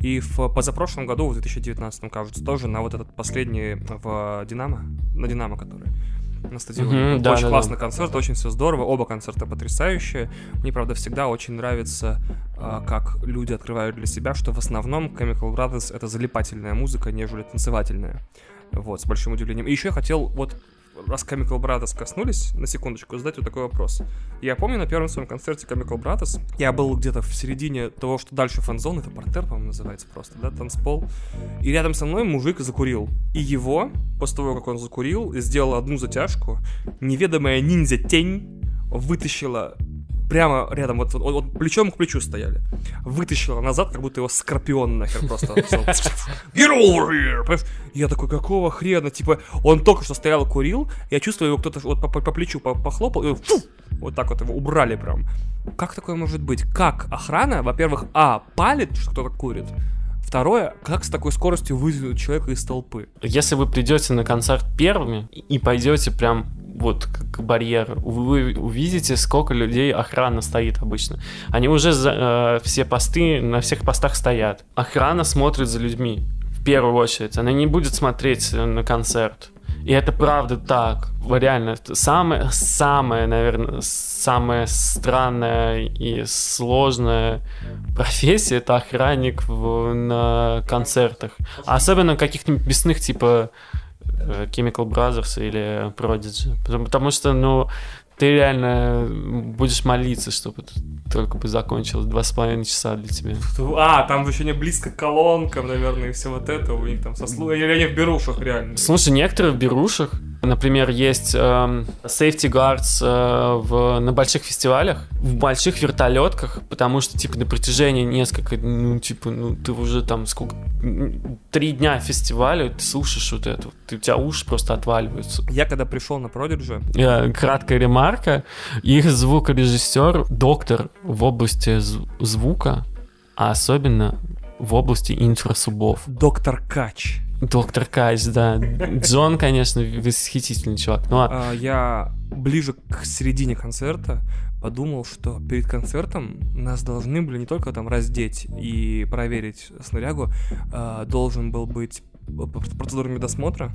и в позапрошлом году, в 2019, кажется, тоже на вот этот последний в Динамо, на Динамо который на стадионе. Мгм, да, очень да, классный концерт, очень все здорово. Оба концерта потрясающие. Мне, правда, всегда очень нравится, а, как люди открывают для себя, что в основном Chemical Brothers это залипательная музыка, нежели танцевательная. Вот, с большим удивлением. И еще я хотел вот раз Chemical Brothers коснулись, на секундочку, задать вот такой вопрос. Я помню на первом своем концерте Chemical Brothers, я был где-то в середине того, что дальше фан-зон, это портер, по-моему, называется просто, да, танцпол. И рядом со мной мужик закурил. И его, после того, как он закурил сделал одну затяжку, неведомая ниндзя-тень вытащила прямо рядом, вот, вот, вот плечом к плечу стояли. Вытащила назад, как будто его скорпион нахер просто. Get over here! Я такой, какого хрена? Типа, он только что стоял курил, я чувствую, его кто-то вот по, по- по плечу по- похлопал, и фу! вот так вот его убрали прям. Как такое может быть? Как охрана, во-первых, а, палит, что кто-то курит, Второе, как с такой скоростью выдвинуть человека из толпы? Если вы придете на концерт первыми и пойдете прям вот к барьеру, вы увидите, сколько людей охрана стоит обычно. Они уже за- э, все посты, на всех постах стоят. Охрана смотрит за людьми в первую очередь. Она не будет смотреть э, на концерт. И это правда так. Реально, самое, самое, наверное, самая странная и сложная профессия это охранник в- на концертах. Особенно каких-нибудь мясных типа э, Chemical Brothers или Prodigy. Потому, потому что, ну, ты реально будешь молиться, чтобы только бы закончилось два с половиной часа для тебя. А, там еще не близко к колонкам, наверное, и все вот это у них там со слу- Или они в берушах реально. Слушай, некоторые в берушах, например, есть эм, safety guards э, в, на больших фестивалях, в больших вертолетках, потому что, типа, на протяжении несколько, ну, типа, ну, ты уже там сколько, три дня фестиваля, ты слушаешь вот это, ты, у тебя уши просто отваливаются. Я когда пришел на Prodigy, Э, краткая ремарка. Их звукорежиссер, доктор в области зв- звука, а особенно в области инфрасубов. доктор Кач. Доктор Кайс, да. Джон, конечно, восхитительный чувак. Ну, а я ближе к середине концерта подумал, что перед концертом нас должны были не только там раздеть и проверить снарягу, а, должен был быть п- процедура медосмотра,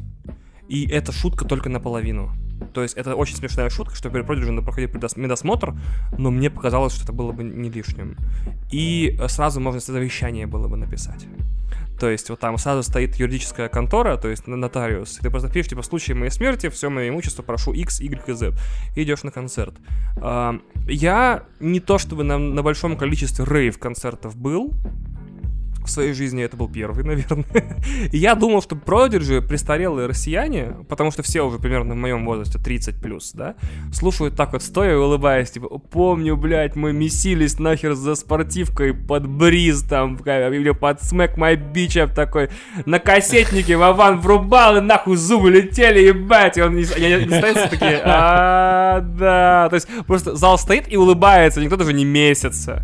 и эта шутка только наполовину. То есть это очень смешная шутка, что перед надо проходить медосмотр, но мне показалось, что это было бы не лишним. И э, сразу можно завещание было бы написать. То есть вот там сразу стоит юридическая контора, то есть нотариус, и ты просто пишешь, типа, в случае моей смерти, все мое имущество прошу X, Y и Z, и идешь на концерт. Я не то чтобы на, на большом количестве рейв-концертов был, в своей жизни это был первый, наверное. И я думал, что Prodigy, престарелые россияне, потому что все уже примерно в моем возрасте, 30 плюс, да, слушают так вот стоя и улыбаясь, типа, помню, блядь, мы месились нахер за спортивкой под бриз там, или под смэк май бичев такой, на кассетнике Вован врубал, и нахуй зубы летели, ебать, и он не, они не стоят такие, а, да, то есть просто зал стоит и улыбается, никто даже не месяца.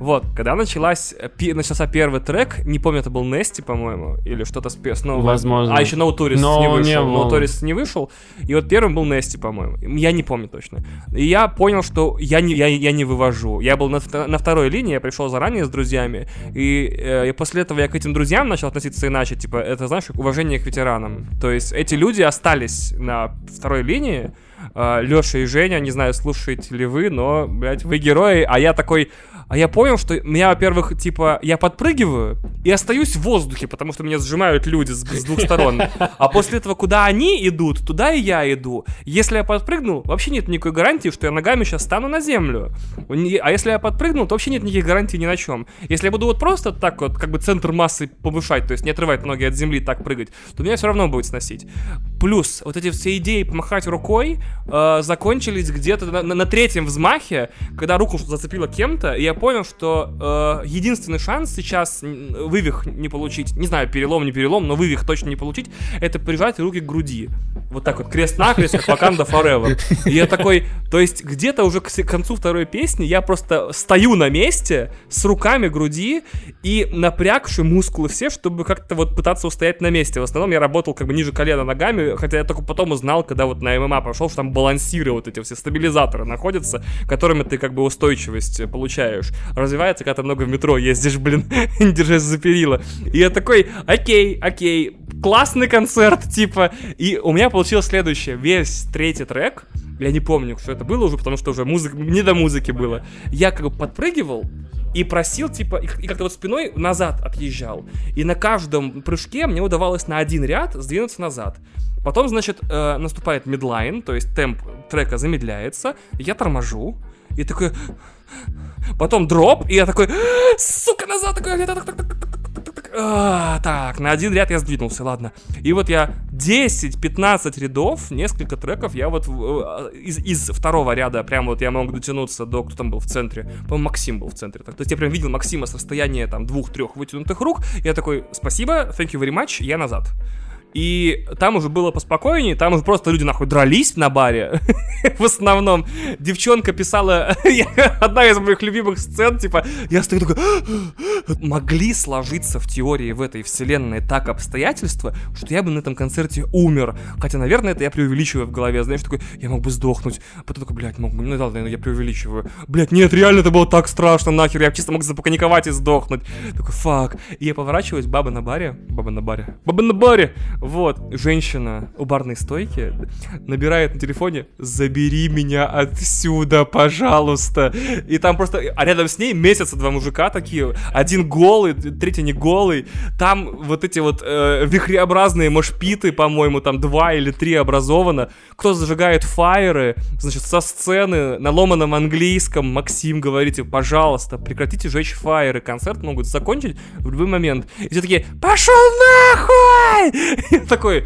Вот, когда началась, э, пи- начался первый трек, не помню, это был Нести, по-моему, или что-то с, пе- с нового- Возможно. А, еще No Tourist Но не не вышел. было. No Tourist не вышел. И вот первым был Нести, по-моему. Я не помню точно. И я понял, что я не, я, я не вывожу. Я был на, на второй линии, я пришел заранее с друзьями. И, э, и после этого я к этим друзьям начал относиться иначе. Типа, это, знаешь, уважение к ветеранам. То есть эти люди остались на второй линии. Леша и Женя, не знаю, слушаете ли вы, но, блядь, вы герои, а я такой... А я понял, что меня, во-первых, типа, я подпрыгиваю и остаюсь в воздухе, потому что меня сжимают люди с, с двух сторон. А после этого, куда они идут, туда и я иду. Если я подпрыгнул, вообще нет никакой гарантии, что я ногами сейчас стану на землю. А если я подпрыгнул, то вообще нет никаких гарантий ни на чем. Если я буду вот просто так вот, как бы центр массы повышать, то есть не отрывать ноги от земли, так прыгать, то меня все равно будет сносить. Плюс вот эти все идеи помахать рукой э, закончились где-то на, на- на третьем взмахе, когда руку зацепила кем-то, и я понял, что э, единственный шанс сейчас вывих не получить, не знаю, перелом, не перелом, но вывих точно не получить, это прижать руки к груди. Вот так вот, крест-накрест, как Wakanda Forever. И я такой, то есть где-то уже к концу второй песни я просто стою на месте с руками груди и напрягши мускулы все, чтобы как-то вот пытаться устоять на месте. В основном я работал как бы ниже колена ногами, хотя я только потом узнал, когда вот на ММА прошел, что там балансиры вот эти все стабилизаторы находятся, которыми ты как бы устойчивость получаешь. Развивается, когда ты много в метро ездишь, блин, держась за перила. И я такой, окей, окей, классный концерт, типа. И у меня получилось следующее. Весь третий трек, я не помню, что это было уже, потому что уже музыка, не до музыки было. Я как бы подпрыгивал, и просил, типа, и, как-то вот спиной назад отъезжал. И на каждом прыжке мне удавалось на один ряд сдвинуться назад. Потом, значит, э, наступает мидлайн, то есть темп трека замедляется, я торможу, и такой... Потом дроп, и я такой, сука, назад, такой, а, так, на один ряд я сдвинулся, ладно. И вот я 10-15 рядов, несколько треков, я вот э, из, из второго ряда прям вот я мог дотянуться до, кто там был в центре, по-моему, Максим был в центре. Так, то есть я прям видел Максима с расстояния там двух-трех вытянутых рук, я такой, спасибо, thank you very much, я назад. И там уже было поспокойнее, там уже просто люди нахуй дрались на баре. В основном девчонка писала, одна из моих любимых сцен, типа, я стою такой, могли сложиться в теории в этой вселенной так обстоятельства, что я бы на этом концерте умер. Хотя, наверное, это я преувеличиваю в голове, знаешь, такой, я мог бы сдохнуть. Потом такой, блядь, мог бы, ну да, наверное, я преувеличиваю. Блядь, нет, реально это было так страшно, нахер, я чисто мог запаниковать и сдохнуть. Такой, фак. И я поворачиваюсь, баба на баре, баба на баре, баба на баре, вот, женщина у барной стойки набирает на телефоне «Забери меня отсюда, пожалуйста!» И там просто... А рядом с ней месяца два мужика такие. Один голый, третий не голый. Там вот эти вот э, вихреобразные мошпиты, по-моему, там два или три образовано. Кто зажигает фаеры, значит, со сцены на ломаном английском Максим говорите, пожалуйста, прекратите жечь фаеры. Концерт могут закончить в любой момент. И все такие «Пошел нахуй!» Такой,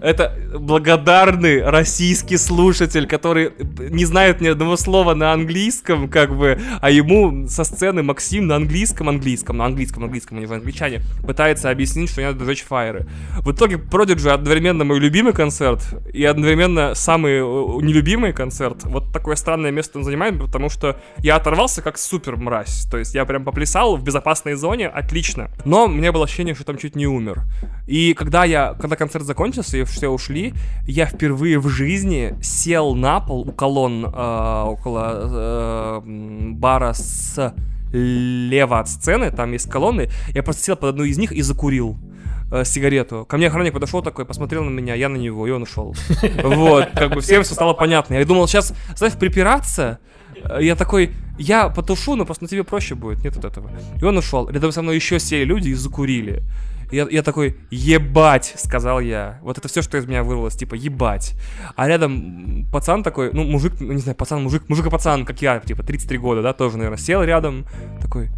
это благодарный российский слушатель, который не знает ни одного слова на английском, как бы, а ему со сцены Максим на английском, английском, на английском, английском, они же англичане, пытается объяснить, что не надо жечь фаеры. В итоге Prodigy одновременно мой любимый концерт и одновременно самый э, нелюбимый концерт. Вот такое странное место он занимает, потому что я оторвался как супер мразь. То есть я прям поплясал в безопасной зоне, отлично. Но у меня было ощущение, что там чуть не умер. И когда я, когда концерт закончился, и все ушли, я впервые в жизни сел на пол у колонн э, около э, бара с лево от сцены, там есть колонны, я просто сел под одну из них и закурил э, сигарету. Ко мне охранник подошел такой, посмотрел на меня, я на него, и он ушел. Вот, как бы всем все стало понятно. Я думал, сейчас, знаешь, припираться, э, я такой, я потушу, но просто на тебе проще будет, нет от этого. И он ушел. Рядом со мной еще сели люди и закурили. Я, я такой, ебать, сказал я. Вот это все, что из меня вырвалось, типа, ебать. А рядом пацан такой, ну, мужик, не знаю, пацан, мужик, мужик и пацан, как я, типа, 33 года, да, тоже, наверное, сел рядом, такой,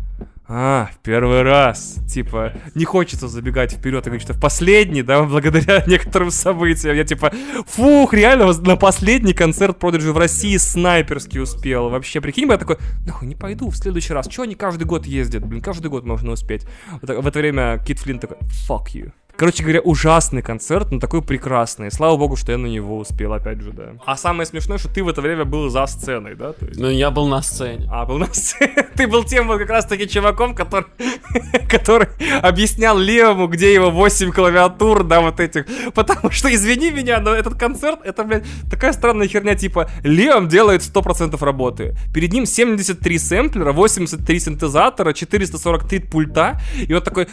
а, в первый раз. Типа, не хочется забегать вперед и говорить, что в последний, да, благодаря некоторым событиям. Я типа, фух, реально на последний концерт Prodigy в России снайперский успел. Вообще, прикинь, я такой, нахуй, не пойду в следующий раз. Чего они каждый год ездят? Блин, каждый год можно успеть. В это время Кит Флинн такой, fuck you. Короче говоря, ужасный концерт, но такой прекрасный. Слава богу, что я на него успел, опять же, да. А самое смешное, что ты в это время был за сценой, да? То есть... Ну, я был на сцене. А, был на сцене. Ты был тем вот как раз-таки чуваком, который, который объяснял Левому, где его 8 клавиатур, да, вот этих. Потому что, извини меня, но этот концерт, это, блядь, такая странная херня, типа, Левом делает 100% работы. Перед ним 73 сэмплера, 83 синтезатора, 443 пульта, и вот такой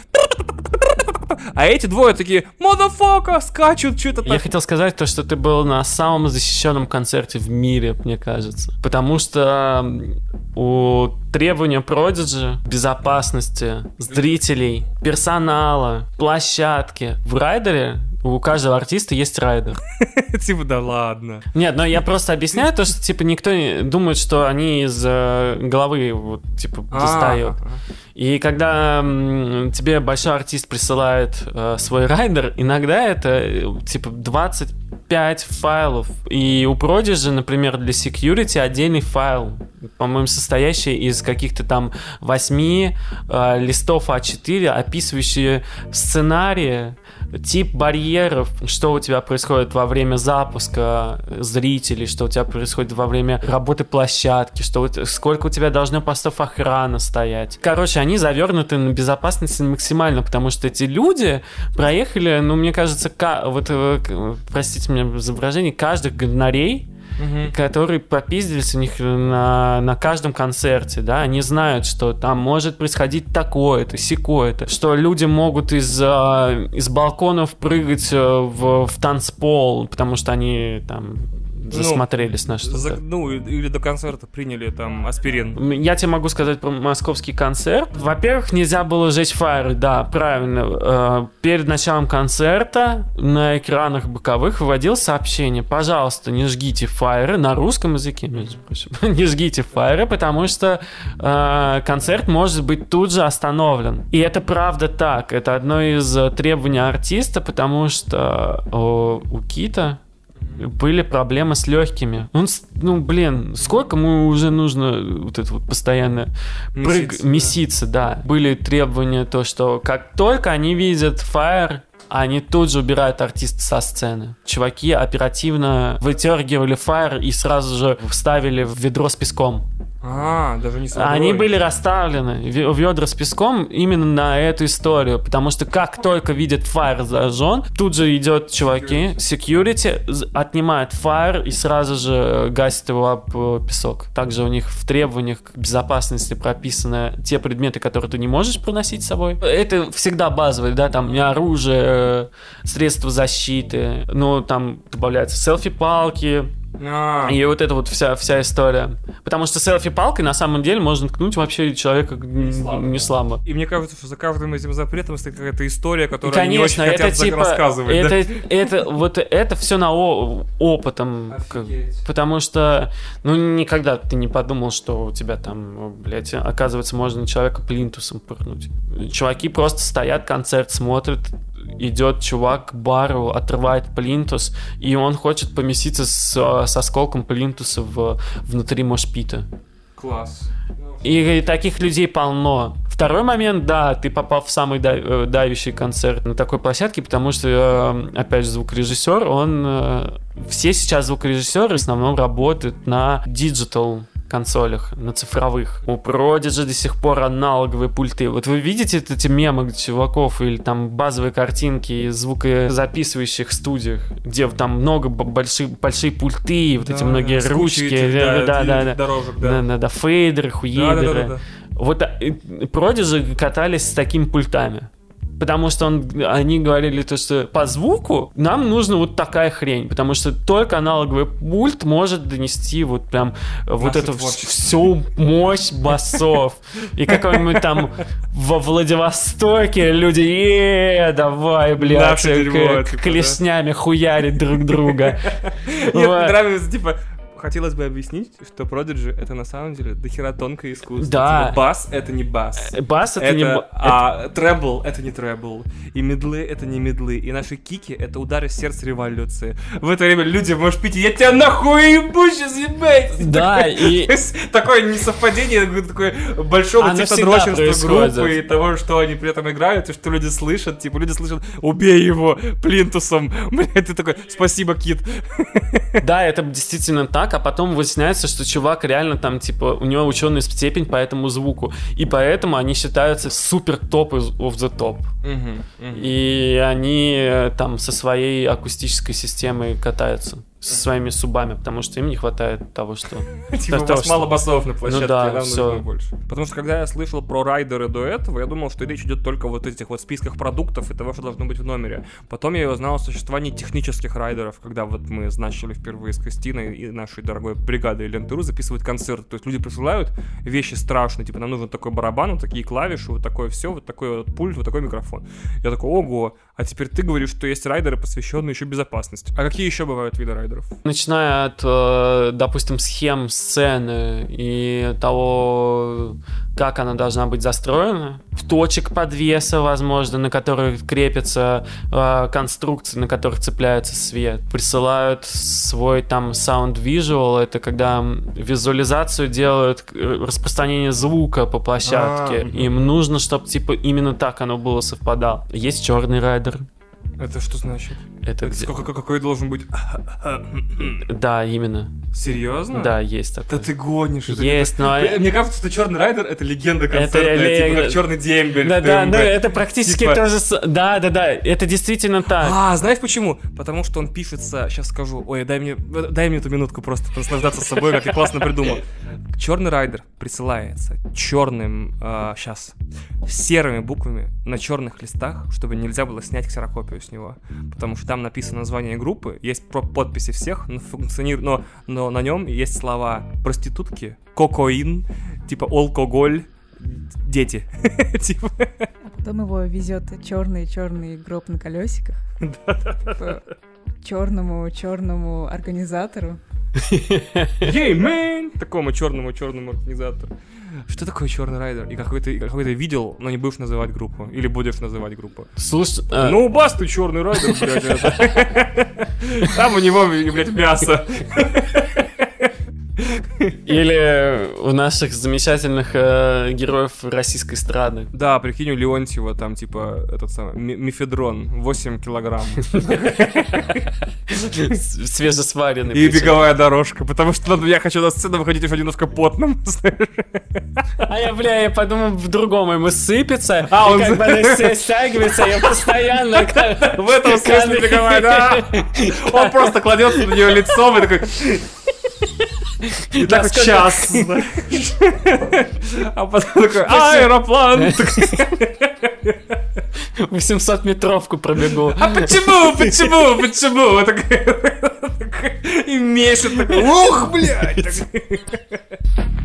а эти двое такие, модофока, скачут, что-то так. Я хотел сказать то, что ты был на самом защищенном концерте в мире, мне кажется. Потому что у требования Prodigy, безопасности, зрителей, персонала, площадки. В райдере у каждого артиста есть райдер. Типа, да ладно. Нет, но я просто объясняю то, что, типа, никто не думает, что они из э, головы, вот, типа, а, достают. И когда тебе большой артист присылает э, свой райдер, иногда это, э, типа, 20 5 файлов. И у Prodigy, например, для security отдельный файл, по-моему, состоящий из каких-то там 8 э, листов А4, описывающие сценарии, тип барьеров, что у тебя происходит во время запуска зрителей, что у тебя происходит во время работы площадки, что сколько у тебя должно постов охраны стоять. Короче, они завернуты на безопасности максимально, потому что эти люди проехали, ну, мне кажется, вот, э, простите меня за выражение, каждых гонорей угу. которые попиздились у них на, на каждом концерте, да, они знают, что там может происходить такое-то, секое-то, что люди могут из, э, из балконов прыгать э, в, в танцпол, потому что они там засмотрелись ну, на что-то. За, ну, или до концерта приняли там аспирин. Я тебе могу сказать про московский концерт. Во-первых, нельзя было жечь фаеры, да, правильно. Э, перед началом концерта на экранах боковых выводил сообщение, пожалуйста, не жгите фаеры, на русском языке, между прочим, не жгите фаеры, потому что э, концерт может быть тут же остановлен. И это правда так, это одно из требований артиста, потому что э, у Кита были проблемы с легкими. Он, ну, блин, сколько ему уже нужно вот это вот постоянно прыг, меситься, меситься да. да. Были требования то, что как только они видят Fire, они тут же убирают артиста со сцены. Чуваки оперативно вытергивали Fire и сразу же вставили в ведро с песком. А, даже не собой. Они были расставлены в ведра с песком именно на эту историю, потому что как только видят фаер зажжен, тут же идет чуваки, security, отнимает фаер и сразу же гасит его об э, песок. Также у них в требованиях к безопасности прописаны те предметы, которые ты не можешь проносить с собой. Это всегда базовые, да, там оружие, э, средства защиты, ну, там добавляются селфи-палки, а. И вот это вот вся, вся история. Потому что селфи-палкой на самом деле можно ткнуть вообще человека не слабо. Не слабо. И мне кажется, что за каждым этим запретом стоит какая-то история, которую Конечно, они очень это хотят типа, рассказывать. Это, да? это, вот это все на о, опытом. Офигеть. Потому что, ну, никогда ты не подумал, что у тебя там, блядь, оказывается, можно человека плинтусом пырнуть. Чуваки просто стоят, концерт смотрят, идет чувак к бару, отрывает плинтус, и он хочет поместиться с, с осколком плинтуса в, внутри mosh pit а. Класс. И, таких людей полно. Второй момент, да, ты попал в самый э, давящий концерт на такой площадке, потому что, э, опять же, звукорежиссер, он... Э, все сейчас звукорежиссеры в основном работают на digital консолях, на цифровых. У Prodigy до сих пор аналоговые пульты. Вот вы видите эти мемы чуваков или там базовые картинки из звукозаписывающих студиях, где там много больших, большие пульты, вот да, эти многие да, ручки, этих, да, да, да, да, дорожек, да. да, да, да, фейдеры, хуейдеры. Да, да, да, да, да. Вот Prodigy катались с такими пультами. Потому что он, они говорили то, что по звуку нам нужна вот такая хрень, потому что только аналоговый пульт может донести вот прям Наше вот эту всю мощь басов. И какой-нибудь там во Владивостоке люди, е давай, блядь, клешнями хуярить друг друга. Мне нравится, типа, хотелось бы объяснить, что Prodigy это на самом деле дохера тонкое искусство. Да. Типа, бас это не бас. Э, бас это, это не бас. А требл это не требл. И медлы это не медлы. И наши кики это удары сердца революции. В это время люди, можешь пить, я тебя нахуй ебу сейчас, ебать! Да, и... Такое несовпадение, такое большого технодрочерства группы и того, что они при этом играют, и что люди слышат. Типа, люди слышат, убей его плинтусом. Блядь, ты такой, спасибо, Кит. Да, это действительно так так, а потом выясняется, что чувак реально там, типа, у него ученый степень по этому звуку. И поэтому они считаются супер топ of the top. Uh-huh, uh-huh. И они э, там со своей акустической системой катаются со своими субами, потому что им не хватает того, что... Типа у вас мало басов на площадке, ну да, нам нужно больше. Потому что когда я слышал про райдеры до этого, я думал, что речь идет только вот этих вот списках продуктов и того, что должно быть в номере. Потом я узнал о существовании технических райдеров, когда вот мы начали впервые с Кристиной и нашей дорогой бригадой Лентеру записывать концерт. То есть люди присылают вещи страшные, типа нам нужен такой барабан, вот такие клавиши, вот такое все, вот такой вот пульт, вот такой микрофон. Я такой, ого, а теперь ты говоришь, что есть райдеры, посвященные еще безопасности. А какие еще бывают виды райдеров? Райдеров? Начиная от, э, допустим, схем сцены и того, как она должна быть застроена, точек подвеса, возможно, на которые крепятся э, конструкции, на которых цепляется свет. Присылают свой там sound visual, это когда визуализацию делают э, распространение звука по площадке. А, мгм. Им нужно, чтобы типа именно так оно было совпадало. Есть черный райдер. Это что значит? Это Это где- сколько- какой должен быть? Да, именно. Серьезно? Да, есть Да такое. ты гонишь. это Есть, но... Мне мне кажется, что Черный Райдер это легенда Это концертная, ле- типа как Черный дембель. Да, да, ну это практически Типа- то же с- Да, да, да, это действительно так. А, знаешь почему? Потому что он пишется, сейчас скажу, ой, дай мне, дай мне эту минутку просто наслаждаться собой, как я классно придумал. Черный райдер присылается черным, сейчас, серыми буквами на черных листах, чтобы нельзя было снять ксерокопию с него. Потому что там написано название группы, есть про- подписи всех, но, функционирует, но, но на нем есть слова проститутки, кокаин, типа алкоголь, дети. Типа. А потом его везет черный-черный гроб на колесиках. По черному черному организатору. Hey, man! Такому черному черному организатору. Что такое черный райдер? И какой ты, какой ты видел, но не будешь называть группу? Или будешь называть группу? Слушай, э, Ну, у Басты черный райдер, блядь. Там у него, блядь, мясо. Или у наших замечательных э, героев российской эстрады. Да, прикинь, у Леонтьева там, типа, этот самый, ми- мифедрон, 8 килограмм. Свежесваренный. И причем. беговая дорожка, потому что ну, я хочу на сцену выходить уже немножко потным. А я, бля, я подумал в другом, ему сыпется, А, и он как бы она стягивается, я постоянно... В этом смысле беговая, да. Он просто кладется на нее лицом и такой... И так вот час. А потом такой, аэроплан. 800-метровку пробегу. А почему, почему, почему? И месяц такой, ух, блядь.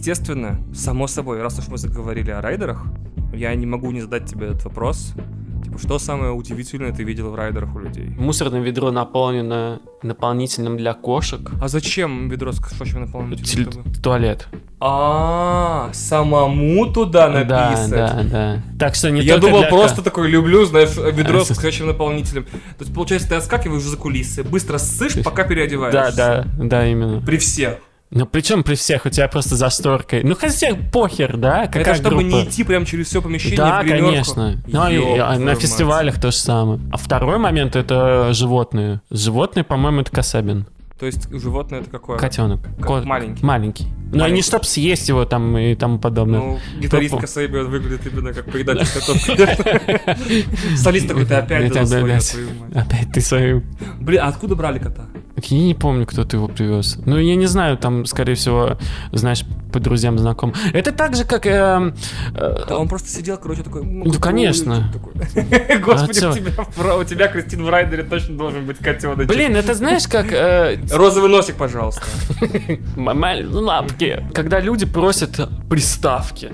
естественно, само собой, раз уж мы заговорили о райдерах, я не могу не задать тебе этот вопрос. Типа, что самое удивительное ты видел в райдерах у людей? Мусорное ведро наполнено наполнителем для кошек. А зачем ведро с кошачьим чтобы- Туалет. А, самому туда Да, написать? да, да. Так что не Я думал, для просто ко- такой люблю, знаешь, ведро А, с кошачьим наполнителем. То есть, получается, ты отскакиваешь за кулисы, быстро ссышь, пока переодеваешься. Да, да, да, именно. При всех. Ну причем при всех у тебя просто за шторкой. Ну хотя похер, да? Какая Это чтобы группа? не идти прям через все помещение Да, конечно. Ну, и- Ёб а на мать. фестивалях то же самое. А второй момент это животные. Животные, по-моему, это Касабин. То есть животное это какое? Котенок. Кот- маленький. Маленький. Но Маленький. не чтоб съесть его там и тому подобное. Ну, гитарист Тупо. Касаби выглядит именно как поедатель котов. Солист такой, ты опять опять. ты свою... Блин, а откуда брали кота? Я не помню, кто ты его привез. Ну, я не знаю, там, скорее всего, знаешь, по друзьям знаком. Это так же, как... эм, э, Да он просто сидел, короче, такой... «М, Ну, конечно. такой». Господи, А у тебя, у тебя, Кристин, в райдере точно должен быть котеночек. Блин, это знаешь, как... э, Розовый носик, пожалуйста. м- м- лапки. Когда люди просят приставки.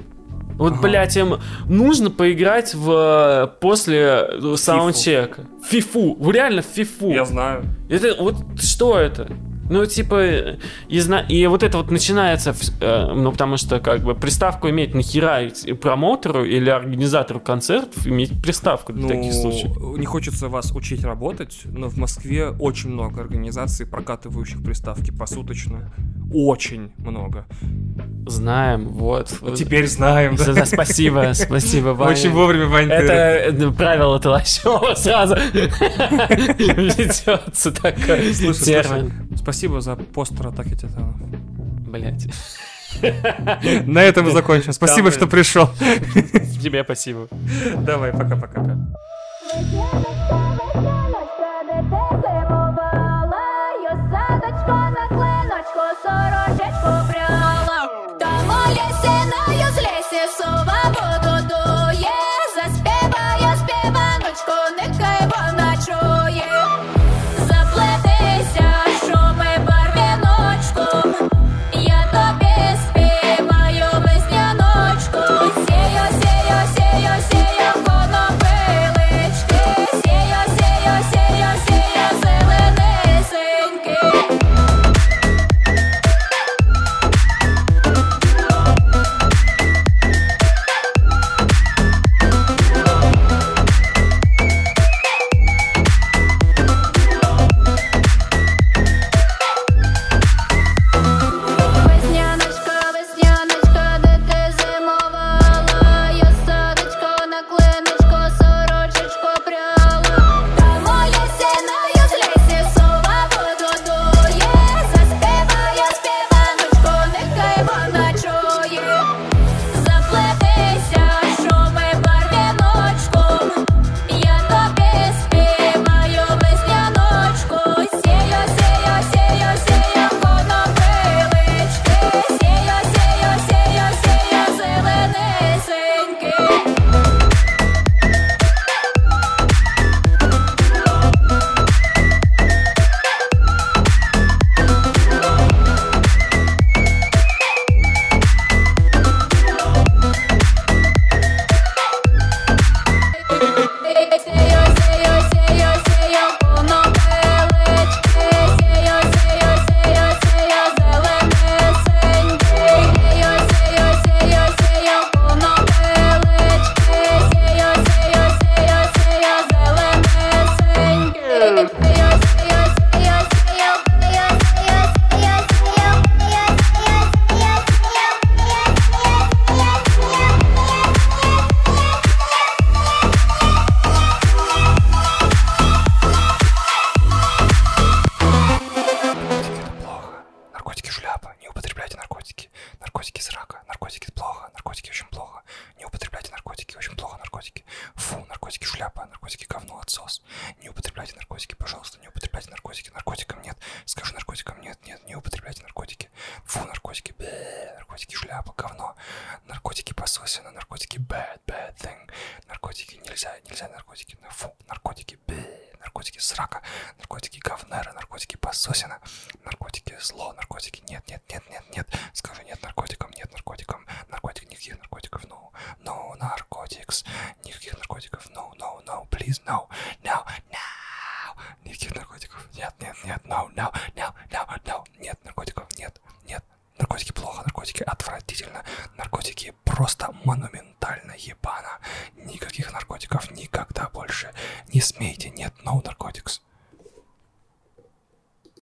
Вот, Ага. блядь, им нужно поиграть в э, после э, саундчека. Фифу. В реально в фифу. Я знаю. Это вот что это? Ну, типа, и, зна- и вот это вот начинается, э, ну, потому что, как бы, приставку иметь нахера промоутеру или организатору концертов иметь приставку для Ну, таких случаев. не хочется вас учить работать, но в Москве очень много организаций, прокатывающих приставки посуточно. Очень много. Знаем, вот. Теперь знаем, да? Да, спасибо, спасибо, Ваня. Очень вовремя, Вань, ты- Это э, правило Толощева сразу ведется такой термин. Спасибо за постер атаки Титана. Блять. На этом и закончим. Спасибо, что пришел. Тебе спасибо. Давай, пока-пока. Сорочечку сова буду.